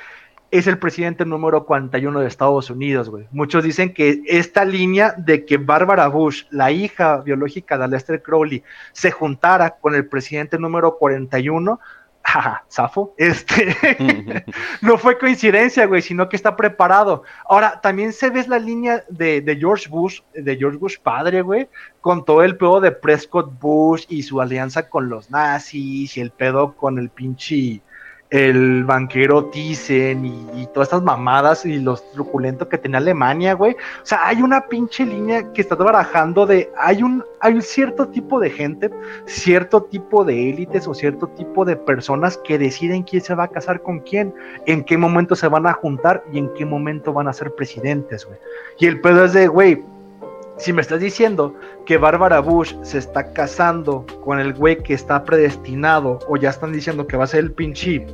es el presidente número 41 de Estados Unidos, güey. Muchos dicen que esta línea de que Bárbara Bush, la hija biológica de Aleister Crowley, se juntara con el presidente número 41 jaja, (laughs) Safo, este, (laughs) no fue coincidencia, güey, sino que está preparado. Ahora, también se ve la línea de, de, George Bush, de George Bush padre, güey, con todo el pedo de Prescott Bush y su alianza con los nazis y el pedo con el pinche el banquero Thyssen y, todas estas mamadas y los truculentos que tenía Alemania, güey. O sea, hay una pinche línea que está barajando de, hay un, hay un cierto tipo de gente, cierto tipo de élites o cierto tipo de personas que deciden quién se va a casar con quién, en qué momento se van a juntar y en qué momento van a ser presidentes, güey. Y el pedo es de, güey, si me estás diciendo que Bárbara Bush se está casando con el güey que está predestinado, o ya están diciendo que va a ser el pinche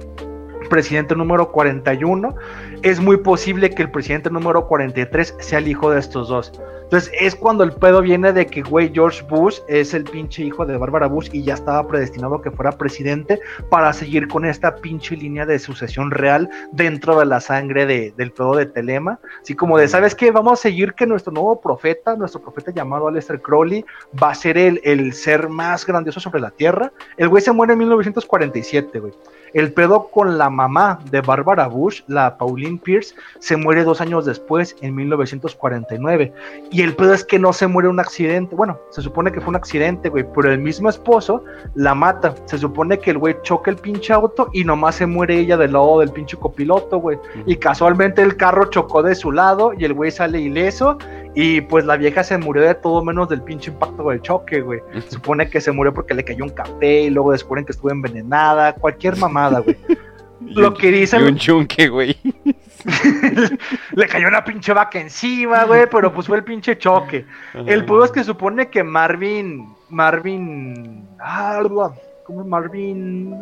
presidente número 41, es muy posible que el presidente número 43 sea el hijo de estos dos. Entonces es cuando el pedo viene de que, güey, George Bush es el pinche hijo de Bárbara Bush y ya estaba predestinado que fuera presidente para seguir con esta pinche línea de sucesión real dentro de la sangre del pedo de Telema. Así como de, ¿sabes qué? Vamos a seguir que nuestro nuevo profeta, nuestro profeta llamado Aleister Crowley, va a ser el, el ser más grandioso sobre la tierra. El güey se muere en 1947, güey. El pedo con la mamá de Barbara Bush, la Pierce, se muere dos años después, en 1949. Y el pedo es que no se muere un accidente. Bueno, se supone que fue un accidente, güey, pero el mismo esposo la mata. Se supone que el güey choca el pinche auto y nomás se muere ella del lado del pinche copiloto, güey. Y casualmente el carro chocó de su lado y el güey sale ileso y pues la vieja se murió de todo menos del pinche impacto del choque, güey. Supone que se murió porque le cayó un café y luego descubren que estuvo envenenada, cualquier mamada, güey. (laughs) Lo que dicen. un chunque, güey. (laughs) le cayó una pinche vaca encima, güey, pero pues fue el pinche choque. El pueblo es que supone que Marvin. Marvin. Ah, como Marvin,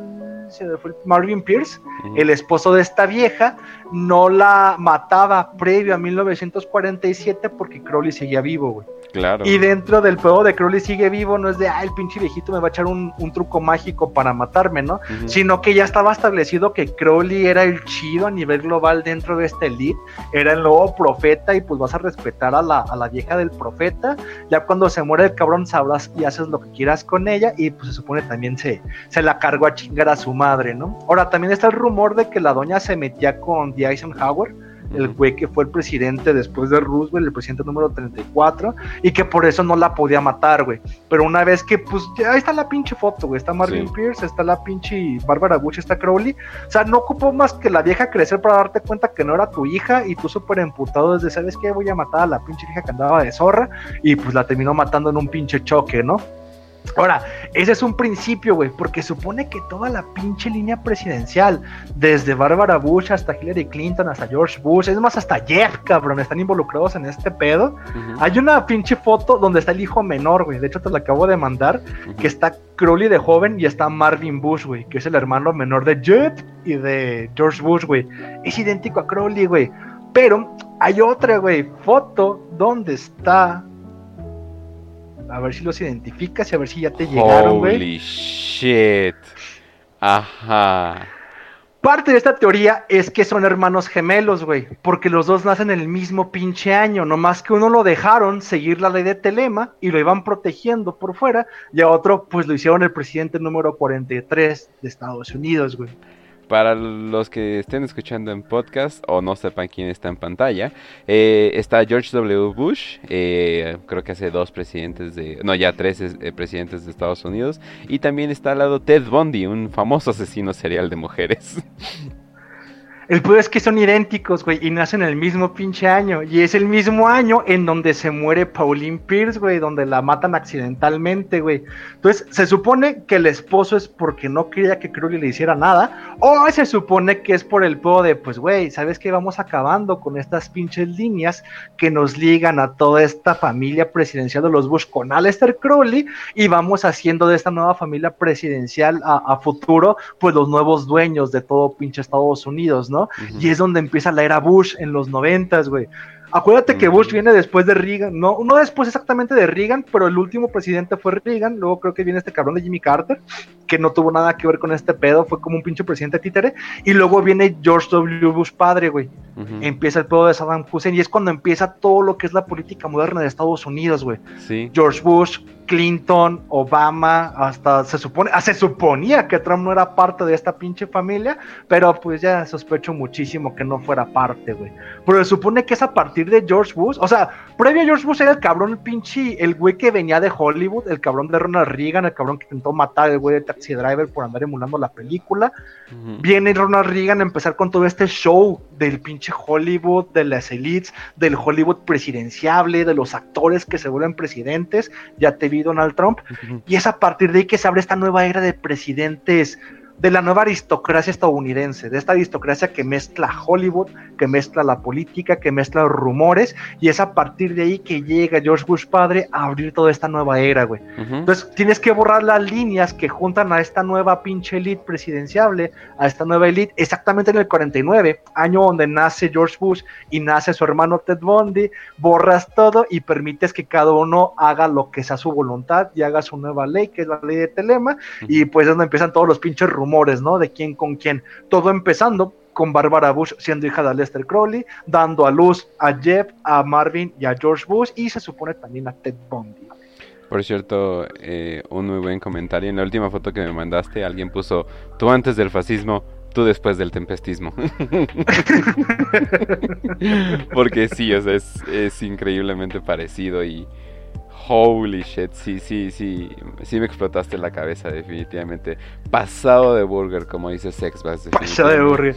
Marvin Pierce, el esposo de esta vieja, no la mataba previo a 1947 porque Crowley seguía vivo, güey. Claro. Y dentro del juego de Crowley sigue vivo, no es de, ah, el pinche viejito me va a echar un, truco mágico para matarme, ¿no? Sino que ya estaba establecido que Crowley era el chido a nivel global dentro de este elite, era el nuevo profeta y pues vas a respetar a la, a la vieja del profeta. Ya cuando se muere el cabrón sabrás y haces lo que quieras con ella y pues se supone también se, se la cargó a chingar a su madre, ¿no? Ahora también está el rumor de que la doña se metía con The Eisenhower el güey que fue el presidente después de Roosevelt, el presidente número 34, y que por eso no la podía matar, güey. Pero una vez que, pues, ya ahí está la pinche foto, güey. Está Marvin Pierce, está la pinche Bárbara Bush, está Crowley. O sea, no ocupó más que la vieja crecer para darte cuenta que no era tu hija y tú súper emputado desde, ¿sabes qué? Voy a matar a la pinche vieja que andaba de zorra y pues la terminó matando en un pinche choque, ¿no? Ahora, ese es un principio, güey, porque supone que toda la pinche línea presidencial, desde Barbara Bush hasta Hillary Clinton, hasta George Bush, es más, hasta Jeff, cabrón, están involucrados en este pedo. Hay una pinche foto donde está el hijo menor, güey, de hecho te la acabo de mandar, que está Crowley de joven y está Marvin Bush, güey, que es el hermano menor de Jeff y de George Bush, güey. Es idéntico a Crowley, güey. Pero hay otra, güey, foto donde está a ver si los identificas y a ver si ya te llegaron, güey. Holy shit. Ajá. Parte de esta teoría es que son hermanos gemelos, güey, porque los dos nacen en el mismo pinche año, nomás que uno lo dejaron seguir la ley de Telema y lo iban protegiendo por fuera, y a otro pues lo hicieron el presidente número 43 de Estados Unidos, güey. Para los que estén escuchando en podcast o no sepan quién está en pantalla, eh, está George W. Bush, eh, creo que hace dos presidentes de, no ya tres eh, presidentes de Estados Unidos, y también está al lado Ted Bundy, un famoso asesino serial de mujeres. (laughs) El peor es que son idénticos, güey, y nacen el mismo pinche año. Y es el mismo año en donde se muere Pauline Pierce, güey, donde la matan accidentalmente, güey. Entonces, se supone que el esposo es porque no quería que Crowley le hiciera nada, o se supone que es por el pedo de, pues, güey, ¿sabes qué? Vamos acabando con estas pinches líneas que nos ligan a toda esta familia presidencial de los Bush con Aleister Crowley y vamos haciendo de esta nueva familia presidencial a, a futuro, pues, los nuevos dueños de todo pinche Estados Unidos, ¿no? Y es donde empieza la era Bush en los noventas, güey. Acuérdate que Bush viene después de Reagan, no, no después exactamente de Reagan, pero el último presidente fue Reagan, luego creo que viene este cabrón de Jimmy Carter, que no tuvo nada que ver con este pedo, fue como un pinche presidente títere, y luego viene George W. Bush padre, güey. Empieza el pedo de Saddam Hussein y es cuando empieza todo lo que es la política moderna de Estados Unidos, güey. Sí. George Bush, Clinton, Obama, hasta se supone, ah, se suponía que Trump no era parte de esta pinche familia, pero pues ya sospecho muchísimo que no fuera parte, güey. Pero se supone que es a partir de George Bush, o sea, previo a George Bush era el cabrón, el pinche, el güey que venía de Hollywood, el cabrón de Ronald Reagan, el cabrón que intentó matar al güey de Taxi Driver por andar emulando la película. Viene Ronald Reagan a empezar con todo este show del pinche Hollywood, de las elites, del Hollywood presidenciable, de los actores que se vuelven presidentes, ya te Donald Trump, y es a partir de ahí que se abre esta nueva era de presidentes de la nueva aristocracia estadounidense, de esta aristocracia que mezcla Hollywood, que mezcla la política, que mezcla los rumores, y es a partir de ahí que llega George Bush padre a abrir toda esta nueva era, güey. Entonces tienes que borrar las líneas que juntan a esta nueva pinche elite presidenciable, a esta nueva elite, exactamente en el 49, año donde nace George Bush y nace su hermano Ted Bundy, borras todo y permites que cada uno haga lo que sea su voluntad y haga su nueva ley, que es la ley de Telema, y pues es donde empiezan todos los pinches rumores rumores, ¿no? De quién con quién. Todo empezando con Barbara Bush siendo hija de Lester Crowley, dando a luz a Jeff, a Marvin y a George Bush y se supone también a Ted Bundy. Por cierto, eh, un muy buen comentario. En la última foto que me mandaste, alguien puso, tú antes del fascismo, tú después del tempestismo. (laughs) Porque sí, o sea, es, es increíblemente parecido y Holy shit, sí, sí, sí, sí me explotaste la cabeza definitivamente. Pasado de burger, como dice Sexbass. Pasado de burger.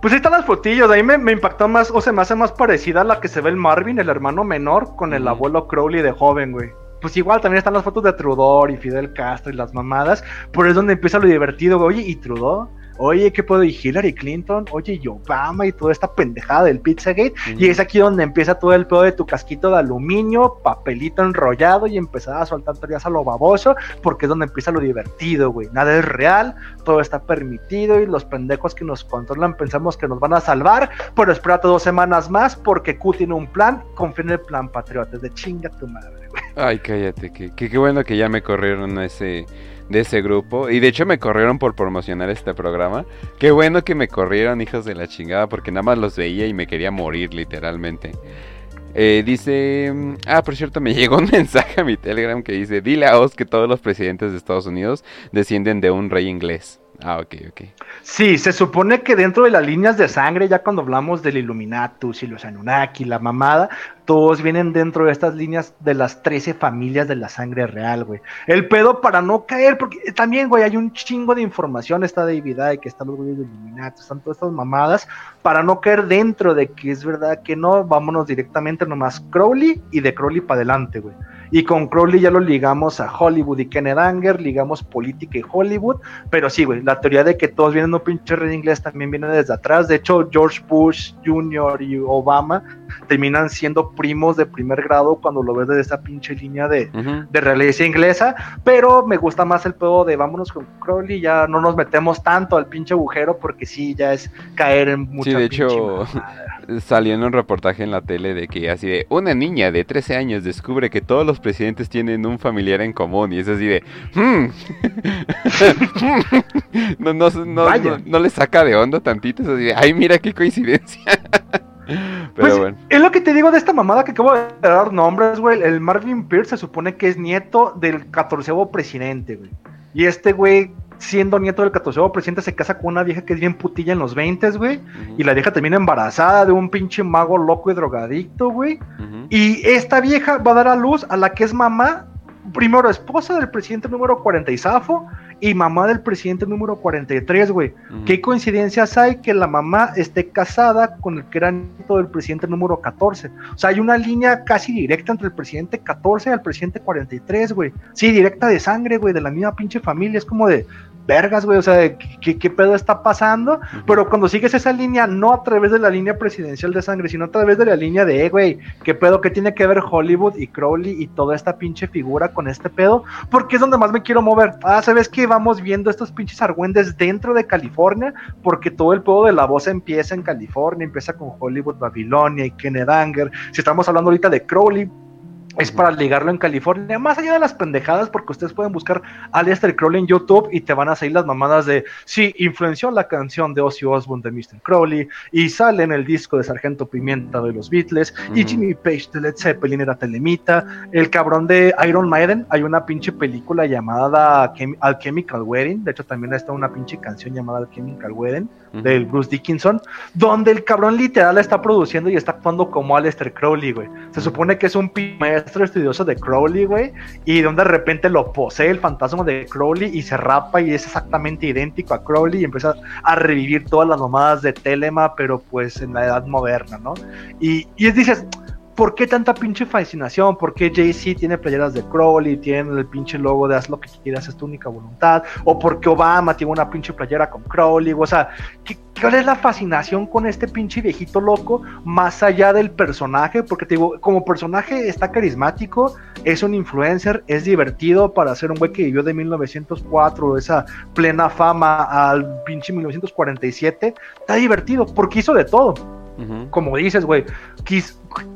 Pues ahí están las fotillos, ahí me, me, impactó más, o se me hace más parecida a la que se ve el Marvin, el hermano menor, con el abuelo Crowley de joven, güey. Pues igual también están las fotos de Trudeau y Fidel Castro y las mamadas, pero es donde empieza lo divertido, güey. Oye, ¿y Trudeau? Oye, ¿qué puedo? Y Hillary Clinton, oye, y Obama y toda esta pendejada del Pizzagate. Y es aquí donde empieza todo el pedo de tu casquito de aluminio, papelito enrollado y empezar a soltar teorías a lo baboso, porque es donde empieza lo divertido, güey. Nada es real, todo está permitido y los pendejos que nos controlan pensamos que nos van a salvar, pero espérate dos semanas más porque Q tiene un plan, confía en el plan patriota, de chinga tu madre, güey. Ay, cállate, que, qué bueno que ya me corrieron ese de ese grupo. Y de hecho me corrieron por promocionar este programa. Qué bueno que me corrieron, hijos de la chingada, porque nada más los veía y me quería morir, literalmente. Eh, dice, ah, por cierto, me (laughs) llegó un mensaje a mi Telegram que dice, dile a Oz que todos los presidentes de Estados Unidos descienden de un rey inglés. Ah, ok, ok. Sí, se supone que dentro de las líneas de sangre, ya cuando hablamos del Illuminatus y los Anunnaki, la mamada, todos vienen dentro de estas líneas de las 13 familias de la sangre real, güey. El pedo para no caer, porque también, güey, hay un chingo de información, está David que están los güeyes de Illuminatus, están todas estas mamadas, para no caer dentro de que es verdad que no, vámonos directamente nomás Crowley y de Crowley para adelante, güey. Y con Crowley ya lo ligamos a Hollywood y Kenneth Anger, ligamos política y Hollywood. Pero sí, güey, la teoría de que todos vienen un pinche rey inglés también viene desde atrás. De hecho, George Bush Jr. y Obama terminan siendo primos de primer grado cuando lo ves desde esa pinche línea de, de realeza inglesa. Pero me gusta más el pedo de vámonos con Crowley, ya no nos metemos tanto al pinche agujero porque sí, ya es caer en mucha Sí, de hecho, (laughs) salió en un reportaje en la tele de que así de una niña de 13 años descubre que todos los presidentes tienen un familiar en común y es así de... Hmm". (laughs) no, no, no, no, le saca de onda tantito, es así de... Ay, mira qué coincidencia. (laughs) Pero pues, bueno. Es lo que te digo de esta mamada que acabo de dar nombres, güey. El Marvin Pierce se supone que es nieto del catorceavo presidente, güey. Y este güey siendo nieto del 14 presidente, se casa con una vieja que es bien putilla en los 20, güey. Y la vieja termina embarazada de un pinche mago loco y drogadicto, güey. Y esta vieja va a dar a luz a la que es mamá, primero esposa del presidente número 40 y Zafo, y mamá del presidente número 43, güey. ¿Qué coincidencias hay que la mamá esté casada con el que era nieto del presidente número 14? O sea, hay una línea casi directa entre el presidente 14 y el presidente 43, güey. Sí, directa de sangre, güey, de la misma pinche familia. Es como de, vergas, güey, o sea, ¿qué, ¿qué, pedo está pasando? Pero cuando sigues esa línea, no a través de la línea presidencial de sangre, sino a través de la línea de, eh, güey, ¿qué pedo? ¿Qué tiene que ver Hollywood y Crowley y toda esta pinche figura con este pedo? Porque es donde más me quiero mover. Ah, ¿sabes que Vamos viendo estos pinches argüendes dentro de California, porque todo el pedo de la voz empieza en California, empieza con Hollywood, Babilonia y Kenneth Anger. Si estamos hablando ahorita de Crowley, es para ligarlo en California, más allá de las pendejadas, porque ustedes pueden buscar Aleister Crowley en YouTube y te van a salir las mamadas de, sí, influenció la canción de Ozzy Osbourne de Mr. Crowley, y sale en el disco de Sargento Pimienta de los Beatles, y Jimmy Page de Led Zeppelin era Telemita, el cabrón de Iron Maiden, hay una pinche película llamada Alchemical Wedding, de hecho también está una pinche canción llamada Alchemical Wedding, del Bruce Dickinson, donde el cabrón literal está produciendo y está actuando como Aleister Crowley, güey. Se supone que es un maestro estudioso de Crowley, güey, y donde de repente lo posee el fantasma de Crowley y se rapa y es exactamente idéntico a Crowley y empieza a revivir todas las nomadas de Telema, pero pues en la edad moderna, ¿no? Y, y dices, ¿por qué tanta pinche fascinación? ¿Por qué Jay-Z tiene playeras de Crowley, tiene el pinche logo de haz lo que quieras, es tu única voluntad? ¿O por qué Obama tiene una pinche playera con Crowley? O sea, ¿qué, ¿cuál es la fascinación con este pinche viejito loco más allá del personaje? Porque te digo, como personaje está carismático, es un influencer, es divertido para ser un güey que vivió de 1904, esa plena fama al pinche 1947, está divertido porque hizo de todo como dices, güey,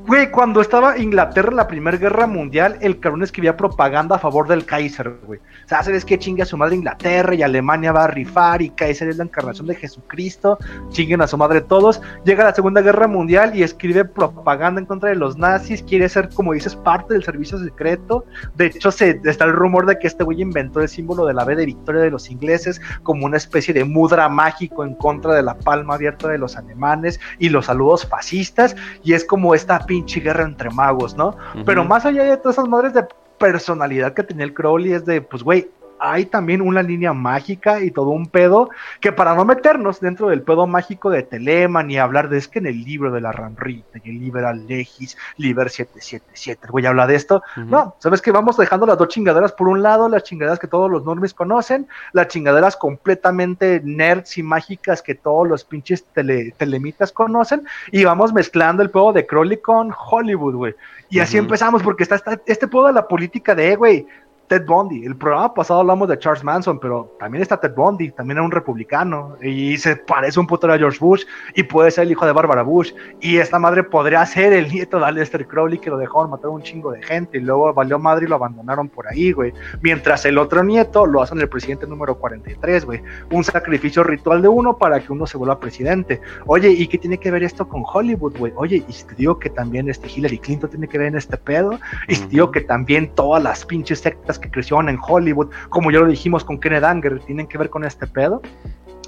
güey, cuando estaba Inglaterra en la Primera Guerra Mundial, el cabrón escribía propaganda a favor del Kaiser, güey. O sea, ¿sabes qué? Chingue a su madre Inglaterra y Alemania va a rifar y Kaiser es la encarnación de Jesucristo. Chinguen a su madre todos. Llega la Segunda Guerra Mundial y escribe propaganda en contra de los nazis. Quiere ser, como dices, parte del servicio secreto. De hecho, se, está el rumor de que este güey inventó el símbolo de la B de victoria de los ingleses como una especie de mudra mágico en contra de la palma abierta de los alemanes y los saludos fascistas y es como esta pinche guerra entre magos, ¿no? Pero más allá de todas esas madres de personalidad que tenía el Crowley es de, pues, güey, hay también una línea mágica y todo un pedo que para no meternos dentro del pedo mágico de Telema ni hablar de es que en el libro de la Ramrita y el Liberal Legis, Liber 777, voy a hablar de esto. No, sabes que vamos dejando las dos chingaderas por un lado, las chingaderas que todos los normies conocen, las chingaderas completamente nerds y mágicas que todos los pinches telemitas conocen, y vamos mezclando el pedo de Crowley con Hollywood, güey. Y así empezamos, porque está, está este pedo de la política de, güey, Ted Bundy. El programa pasado hablamos de Charles Manson, pero también está Ted Bundy, también era un republicano y se parece un puto a George Bush y puede ser el hijo de Barbara Bush. Y esta madre podría ser el nieto de Aleister Crowley que lo dejaron matar a un chingo de gente y luego valió madre y lo abandonaron por ahí, güey. Mientras el otro nieto lo hacen el presidente número 43, güey. Un sacrificio ritual de uno para que uno se vuelva presidente. Oye, ¿y qué tiene que ver esto con Hollywood, güey? Oye, y si te digo que también este Hillary Clinton tiene que ver en este pedo, y si te digo que también todas las pinches sectas que crecieron en Hollywood, como ya lo dijimos con Kenneth Anger, tienen que ver con este pedo.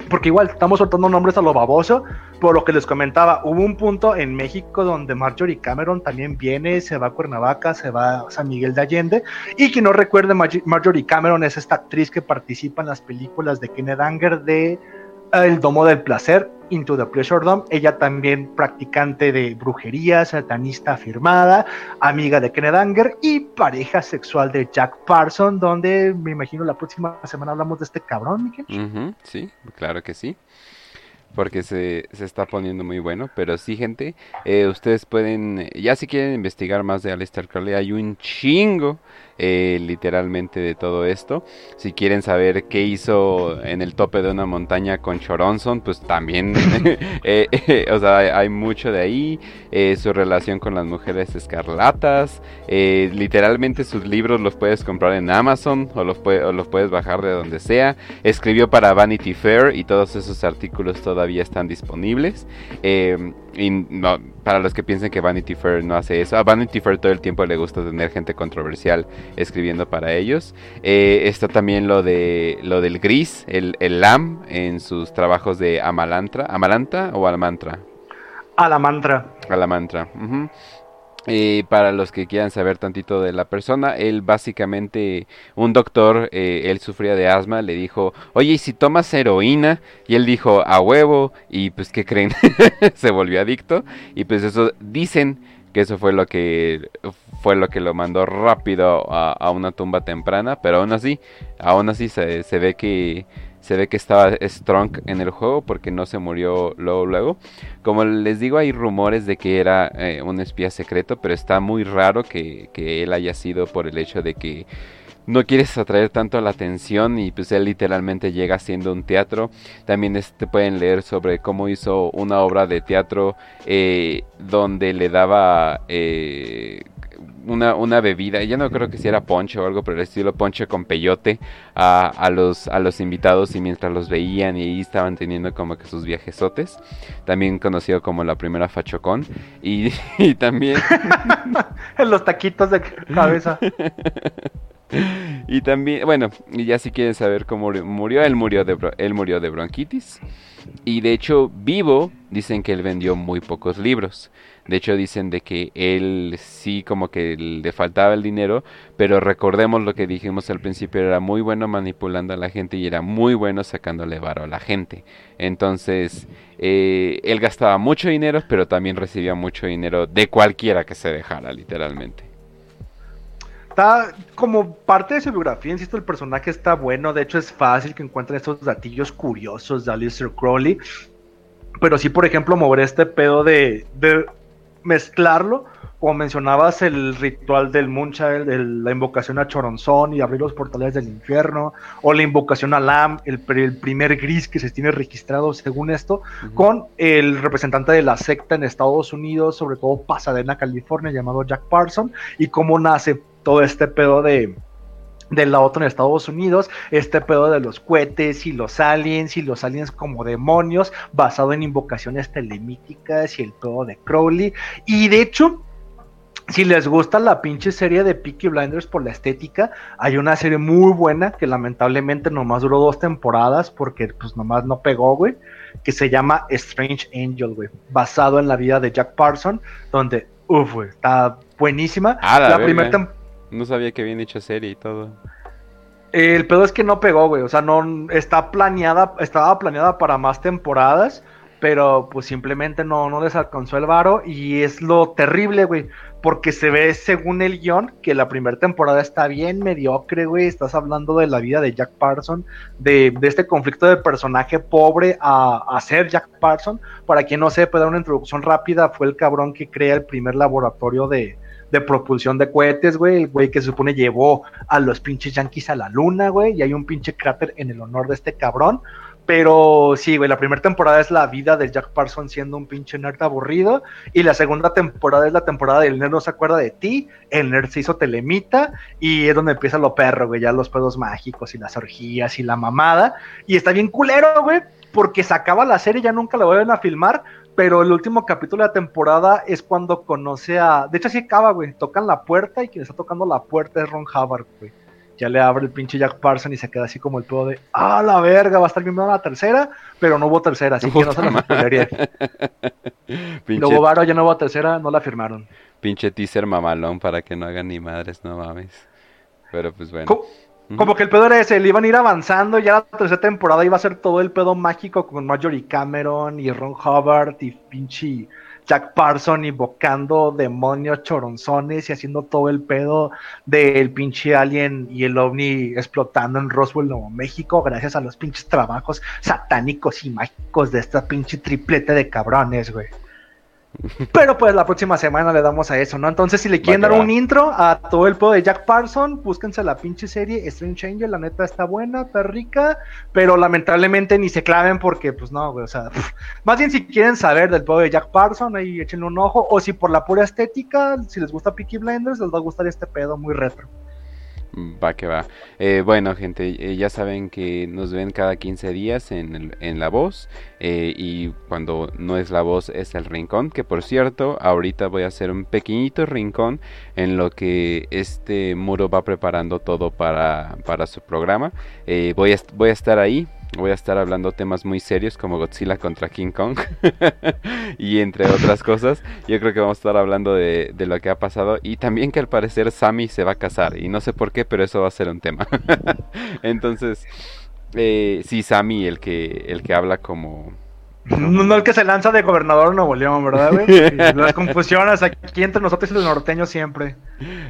Porque igual estamos soltando nombres a lo baboso, por lo que les comentaba, hubo un punto en México donde Marjorie Cameron también viene, se va a Cuernavaca, se va a San Miguel de Allende, y que no recuerde, Marjorie Cameron es esta actriz que participa en las películas de Kenneth Anger de el Domo del Placer, Into the Pleasure Dome. Ella también practicante de brujería, satanista afirmada, amiga de Kenneth y pareja sexual de Jack Parson, donde me imagino la próxima semana hablamos de este cabrón, sí, claro que sí porque se, se, está poniendo muy bueno. Pero sí, gente, eh, ustedes pueden, ya si quieren investigar más de Aleister Crowley, hay un chingo eh, literalmente de todo esto. Si quieren saber qué hizo en el tope de una montaña con Choronson, pues también, (laughs) eh, eh, o sea, hay, mucho de ahí. su relación con las mujeres escarlatas. literalmente sus libros los puedes comprar en Amazon o los, o los puedes bajar de donde sea. Escribió para Vanity Fair y todos esos artículos todavía están disponibles. Y no, para los que piensen que Vanity Fair no hace eso, a Vanity Fair todo el tiempo le gusta tener gente controversial escribiendo para ellos. Eh, está también lo de lo del gris, el, el LAM en sus trabajos de Amalantra, Amalanta o Alamantra. Alamantra. Alamantra. Eh, para los que quieran saber tantito de la persona, él básicamente, un doctor, eh, él sufría de asma, le dijo, oye, ¿y si tomas heroína? Y él dijo, a huevo, y pues, ¿qué creen? (laughs) Se volvió adicto, y pues eso, dicen que eso fue lo que fue lo que lo mandó rápido a, una tumba temprana, pero aún así, aún así se, se ve que se ve que estaba strong en el juego porque no se murió luego luego. Como les digo, hay rumores de que era eh, un espía secreto, pero está muy raro que, él haya sido por el hecho de que no quieres atraer tanto la atención y pues él literalmente llega siendo un teatro. También este, pueden leer sobre cómo hizo una obra de teatro eh, donde le daba eh, una, una bebida, ya no creo que si era ponche o algo por el estilo, ponche con peyote a, a, los, a los invitados y mientras los veían y ahí estaban teniendo como que sus viajesotes, también conocido como la primera fachocón y, (laughs) y también... (laughs) los taquitos de cabeza. (laughs) y también, bueno, y ya si quieren saber cómo murió, él murió de, él murió de bronquitis. Y de hecho, vivo, dicen que él vendió muy pocos libros. De hecho dicen de que él sí como que le faltaba el dinero, pero recordemos lo que dijimos al principio, era muy bueno manipulando a la gente y era muy bueno sacándole varo a la gente. Entonces, eh, él gastaba mucho dinero, pero también recibía mucho dinero de cualquiera que se dejara, literalmente. Está como parte de su biografía, insisto, el personaje está bueno, de hecho es fácil que encuentren estos gatillos curiosos de Alistair Crowley. Pero sí, por ejemplo, mover este pedo de mezclarlo, como mencionabas, el ritual del Moonchild, la invocación a Choronzón y abrir los portales del infierno, o la invocación a Lam, el, primer gris que se tiene registrado según esto, con el representante de la secta en Estados Unidos, sobre todo Pasadena, California, llamado Jack Parson, y cómo nace todo este pedo de, de la otra en Estados Unidos, este pedo de los cohetes y los aliens y los aliens como demonios, basado en invocaciones telemíticas y el pedo de Crowley. Y de hecho, si les gusta la pinche serie de Peaky Blinders por la estética, hay una serie muy buena que lamentablemente nomás duró dos temporadas porque pues nomás no pegó, güey, que se llama Strange Angel, güey, basado en la vida de Jack Parson, donde, uff, güey, está buenísima. Ah, la, primera temporada no sabía que habían hecho serie y todo. El pedo es que no pegó, güey. O sea, no está planeada, estaba planeada para más temporadas, pero pues simplemente no, no les alcanzó el varo. Y es lo terrible, güey. Porque se ve, según el guion, que la primera temporada está bien mediocre, güey. Estás hablando de la vida de Jack Parson, de, este conflicto de personaje pobre a, a, ser Jack Parson. Para quien no sepa, dar una introducción rápida, fue el cabrón que crea el primer laboratorio de, de propulsión de cohetes, güey. El güey que se supone llevó a los pinches yankees a la luna, güey. Y hay un pinche cráter en el honor de este cabrón. Pero sí, güey, la primera temporada es la vida de Jack Parsons siendo un pinche nerd aburrido. Y la segunda temporada es la temporada del nerd no se acuerda de ti. El nerd se hizo telemita. Y es donde empieza lo perro, güey. Ya los pedos mágicos y las orgías y la mamada. Y está bien culero, güey. Porque se acaba la serie, ya nunca la vuelven a filmar pero el último capítulo de la temporada es cuando conoce a. De hecho, así acaba, güey. Tocan la puerta y quien está tocando la puerta es Ron Hubbard, güey. Ya le abre el pinche Jack Parson y se queda así como el pedo de. ¡Ah, la verga! Va a estar bien la tercera, pero no hubo tercera, así que no se la spoilería. (laughs) Luego Varo ya no hubo tercera, no la firmaron. Pinche teaser mamalón para que no hagan ni madres, no mames. Pero pues bueno. Como que el pedo era ese, le iban a ir avanzando, ya la tercera temporada iba a ser todo el pedo mágico con Marjorie Cameron y Ron Hubbard y pinche Jack Parson invocando demonios choronzones y haciendo todo el pedo del pinche alien y el ovni explotando en Roswell, Nuevo México, gracias a los pinches trabajos satánicos y mágicos de esta pinche triplete de cabrones, güey. Pero pues la próxima semana le damos a eso, ¿no? Entonces, si le quieren dar un intro a todo el poder de Jack Parson, búsquense la pinche serie Strange Angel, la neta está buena, está rica, pero lamentablemente ni se claven porque, pues no, güey, o sea, más bien si quieren saber del poder de Jack Parson, ahí échenle un ojo, o si por la pura estética, si les gusta Peaky Blinders, les va a gustar este pedo muy retro. Va que va. Eh, bueno, gente, eh, ya saben que nos ven cada 15 días en, en La Voz. Eh, y cuando no es La Voz es el Rincón. Que por cierto, ahorita voy a hacer un pequeñito rincón en lo que este muro va preparando todo para, para su programa. voy, voy a estar ahí voy a estar hablando temas muy serios como Godzilla contra King Kong (laughs) y entre otras cosas. Yo creo que vamos a estar hablando de, lo que ha pasado y también que al parecer Sammy se va a casar y no sé por qué, pero eso va a ser un tema. (laughs) Entonces, eh, sí, Sammy, el que, el que habla como no, el que se lanza de gobernador de Nuevo León, ¿verdad, güey? (laughs) Las confusiones aquí entre nosotros y los norteños siempre.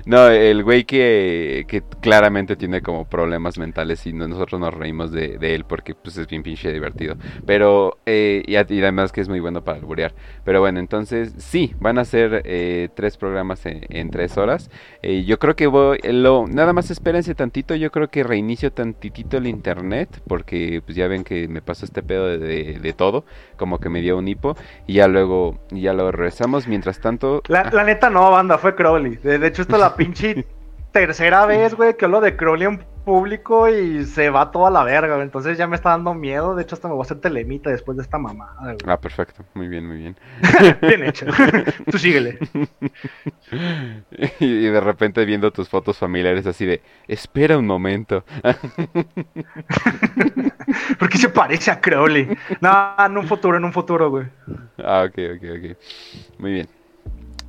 No, el güey que, que claramente tiene como problemas mentales y nosotros nos reímos de, él porque pues es bien pinche divertido. Pero, eh, y, además que es muy bueno para alburear. Pero bueno, entonces sí, van a ser eh, tres programas en, tres horas. Eh, yo creo que voy, lo, nada más espérense tantito, yo creo que reinicio tantitito el internet porque pues ya ven que me pasó este pedo de, de todo como que me dio un hipo y ya luego ya lo regresamos. Mientras tanto... La, la neta no, banda, fue Crowley. De, hecho, esta es la (laughs) pinche tercera vez, güey, que hablo de Crowley en público y se va toda la verga, Entonces ya me está dando miedo. De hecho, hasta me voy a hacer telemita después de esta mamada. Ah, perfecto. Muy bien, muy bien. (laughs) bien hecho. Tú síguele. (laughs) y, de repente viendo tus fotos familiares así de, espera un momento. (laughs) Porque se parece a Crowley. No, en un futuro, en un futuro, güey. Ah, ok, ok, ok. Muy bien.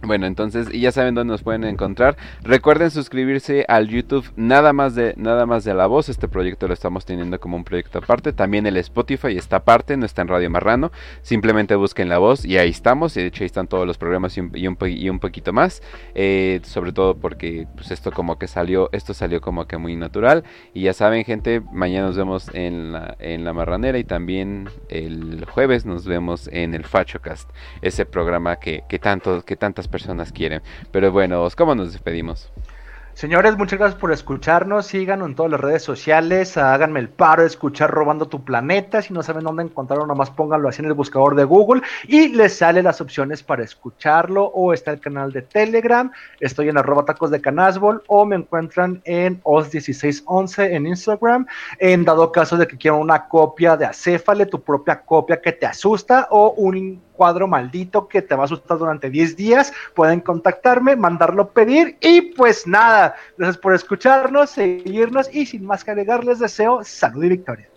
Bueno, entonces ya saben dónde nos pueden encontrar. Recuerden suscribirse al YouTube nada más de nada más de la voz. Este proyecto lo estamos teniendo como un proyecto aparte. También el Spotify está aparte, no está en Radio Marrano. Simplemente busquen la voz y ahí estamos. Y de hecho ahí están todos los programas y un, y poquito más. Eh, sobre todo porque pues esto como que salió, esto salió como que muy natural. Y ya saben, gente, mañana nos vemos en la, en la Marranera y también el jueves nos vemos en el FachoCast. Ese programa que, que tanto, que tantas personas quieren. Pero bueno, ¿cómo nos despedimos? Señores, muchas gracias por escucharnos. Síganos en todas las redes sociales. Háganme el paro de escuchar Robando tu Planeta. Si no saben dónde encontrarlo, nomás pónganlo así en el buscador de Google y les sale las opciones para escucharlo. O está el canal de Telegram. Estoy en arroba tacos de canasbol o me encuentran en os1611 en Instagram. En dado caso de que quieran una copia de Acéfale, tu propia copia que te asusta o un cuadro maldito que te va a asustar durante 10 días. Pueden contactarme, mandarlo pedir y pues nada. Gracias por escucharnos, seguirnos y sin más que agregar les deseo salud y victoria.